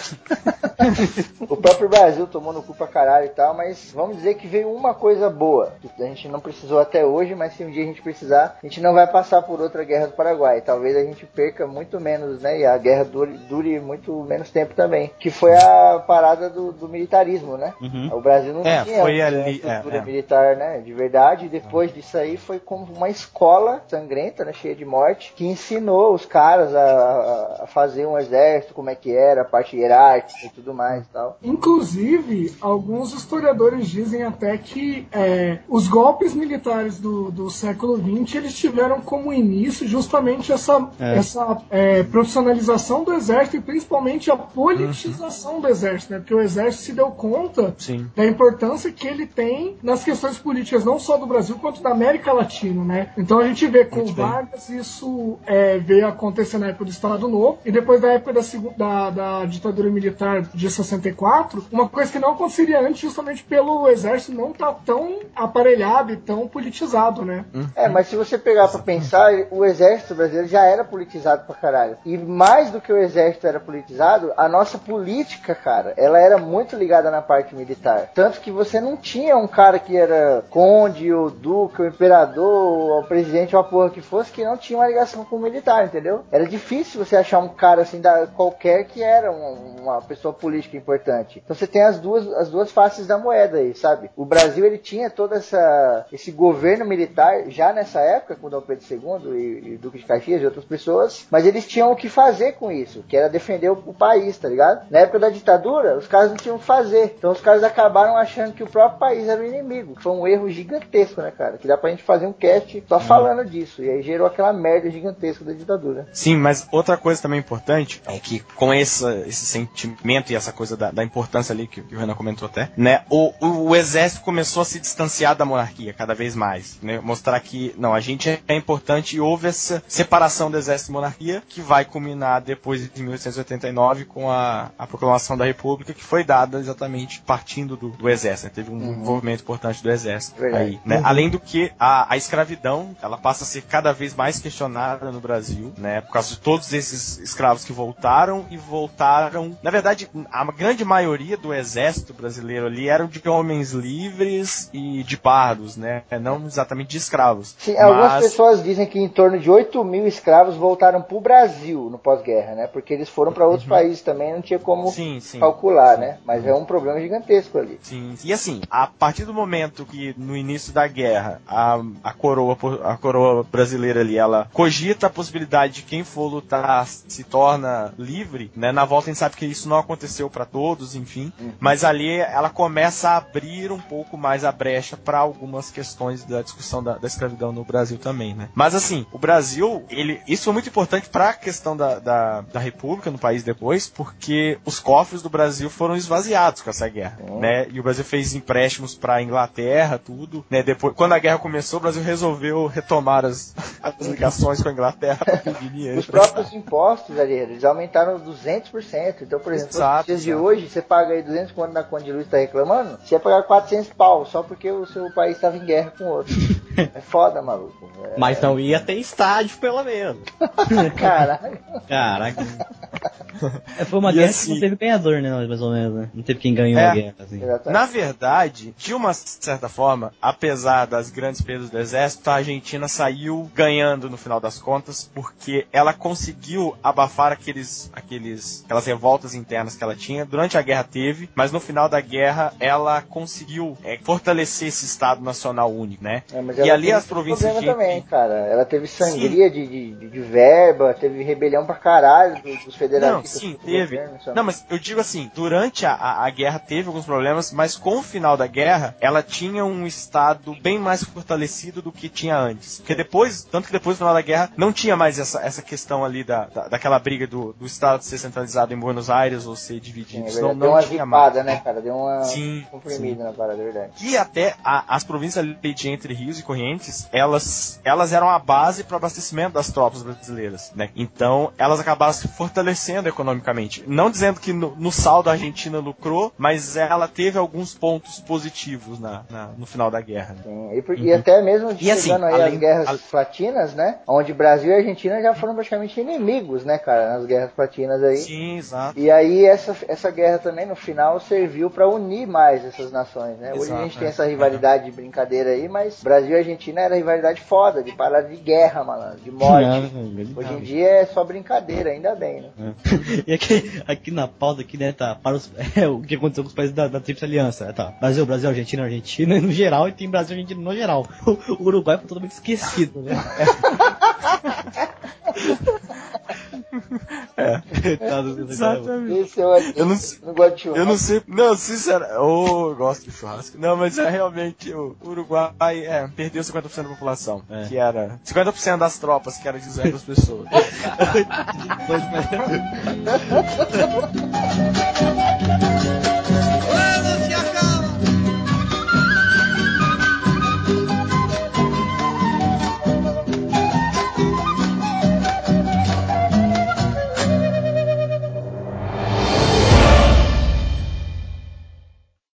O próprio Brasil tomou no cu pra caralho e tal, mas vamos dizer que veio uma coisa boa. A gente não precisou até hoje, mas se um dia a gente precisar, a gente não vai passar por outra Guerra do Paraguai. Talvez a gente perca muito menos, né? E a guerra dure, dure muito menos tempo também. Que foi a parada do, do militarismo, né? Uhum. O Brasil não É, tinha foi ali- estrutura é, é. militar, né? De verdade. E depois disso aí foi como uma escola sangrenta, né? Cheia de morte, que ensinou os caras a, a- fazer um exército, como é que era, a parte hierárquica e tudo mais e tal. Inclusive, alguns historiadores dizem até que é, os golpes militares do, do século XX eles tiveram como início justamente essa, É. essa é, profissionalização do exército e principalmente a politização do exército, né? Porque o exército se deu conta Sim. Da importância que ele tem nas questões políticas, não só do Brasil, quanto da América Latina, né? Então a gente vê com Muito o bem. Vargas isso é, veio acontecer na época do Estado Novo, e depois da época da, da, da ditadura militar de 64, uma coisa que não aconteceria antes, justamente pelo exército não estar tão aparelhado e tão politizado, né? É, mas se você pegar pra pensar, o exército brasileiro já era politizado pra caralho. E mais do que o exército era politizado, a nossa política, cara, ela era muito ligada na parte militar. Tanto que você não tinha um cara que era conde, ou duque, ou imperador, ou presidente, ou a porra que fosse, que não tinha uma ligação com o militar, entendeu? Era difícil você achar um cara assim, da, qualquer que era um- uma pessoa política importante. Então você tem as duas, as duas faces da moeda aí, sabe? O Brasil, ele tinha toda essa, esse governo militar já nessa época, com Dom Pedro II e, e Duque de Caxias e outras pessoas, mas eles tinham o que fazer com isso, que era defender o, o país, tá ligado? Na época da ditadura, os caras não tinham o que fazer. Então os caras acabaram achando que o próprio país era o inimigo. Foi um erro gigantesco, né, cara? Que dá pra gente fazer um cast só falando disso. E aí gerou aquela merda gigantesca da ditadura. Sim, mas outra coisa também importante é que com essa, esse sentimento e essa coisa da, da importância ali que, que o Renan comentou até, né? O, o, o exército começou a se distanciar da monarquia cada vez mais, né? Mostrar que, não, a gente é importante e houve essa separação do exército e monarquia que vai culminar depois de 1889 com a, a proclamação da república que foi dada exatamente partindo do, do exército. né? Teve um envolvimento importante do exército Verdade. aí, né? Além do que a, a escravidão, ela passa a ser cada vez mais questionada no Brasil, né? Por causa de todos esses escravos que voltaram e voltaram. Na verdade, a grande maioria do exército brasileiro ali eram de homens livres e de pardos, né? Não exatamente de escravos. Sim, algumas Mas- pessoas dizem que em torno de 8 mil escravos voltaram pro Brasil no pós-guerra, né? Porque eles foram para outros países também, não tinha como Uhum. Sim, sim. calcular, né? Mas é um problema gigantesco ali. Sim. E assim, a partir do momento que no início da guerra a, a coroa a coroa brasileira ali, ela cogita a possibilidade de quem for lutar se torna livre, né? Na volta a gente sabe que isso não aconteceu para todos, enfim, mas ali ela começa a abrir um pouco mais a brecha para algumas questões da discussão da, da escravidão no Brasil também, né? Mas assim, o Brasil, ele isso foi muito importante para a questão da, da, da república no país depois, porque os cofres do Brasil foram esvaziados com essa guerra, né? E o Brasil fez empréstimos para Inglaterra, tudo, né? Depois, quando a guerra começou, o Brasil resolveu retomar as, as ligações com a Inglaterra para pedir dinheiro. Os próprios impostos ali, eles aumentaram 200%. Então, por exemplo, Exato, nos dias de exato. hoje, você paga aí 200 quando na conta de luz tá reclamando, você ia pagar 400 pau, só porque o seu país estava em guerra com outro. é foda, maluco. É, Mas não ia ter estádio, pelo menos. Caralho. Caraca. É, foi uma E guerra assim- que não teve ganhador, né? Mais ou menos, né? Não teve quem ganhou É. a guerra, assim. Na verdade, de uma certa forma, apesar das grandes perdas do exército, a Argentina saiu ganhando no final das contas, porque ela conseguiu abafar aqueles, aqueles, aquelas revoltas internas que ela tinha. Durante a guerra teve, mas no final da guerra ela conseguiu é, fortalecer esse Estado Nacional único, né? É, e ali as províncias problema de também, cara. Ela teve sangria de, de, de verba, teve rebelião pra caralho dos, dos Não. Sim, teve. Não, mas eu digo assim, durante a, a, guerra teve alguns problemas, mas com o final da guerra, ela tinha um estado bem mais fortalecido do que tinha antes. Porque depois, tanto que depois do final da guerra, não tinha mais essa, essa questão ali da, da, daquela briga do, do estado ser centralizado em Buenos Aires ou ser Sim, dividido. é Isso não, verdade. Deu não uma tinha mais. né, cara? Deu uma Sim, comprimida na parada, é verdade. E até a- as províncias ali de entre rios e correntes, elas, elas eram a base para o abastecimento das tropas brasileiras, né? Então, elas acabaram se fortalecendo economicamente. Não dizendo que no, no saldo a Argentina lucrou, mas ela teve alguns pontos positivos na, na- no final da guerra. né? Sim, e, por- e até mesmo E assim, chegando aí além- as guerras al- platinas, né? Onde Brasil e Argentina já foram praticamente inimigos, né, cara, nas guerras platinas aí. Sim, exato. E aí essa, essa guerra também no final serviu pra unir mais essas nações, né? Hoje a Exato, gente tem é. essa rivalidade de brincadeira aí, mas Brasil e Argentina era rivalidade foda, de parada de guerra, malandro, de morte. Hoje em dia é só brincadeira, ainda bem, né? E aqui, aqui na pauta aqui, né, tá para os, é, o que aconteceu com os países da, da Tríplice Aliança. Tá, Brasil, Brasil, Argentina, Argentina no geral, e tem Brasil Argentina no geral. O, o Uruguai foi totalmente esquecido, né? É. Do- Exatamente. Esse eu, Eu não sei. não gosto de churrasco. Eu não sei, não, sinceramente, oh, eu gosto de churrasco. Não, mas é realmente o Uruguai é, perdeu 50% da população, É. que era 50% das tropas, que era 200 pessoas.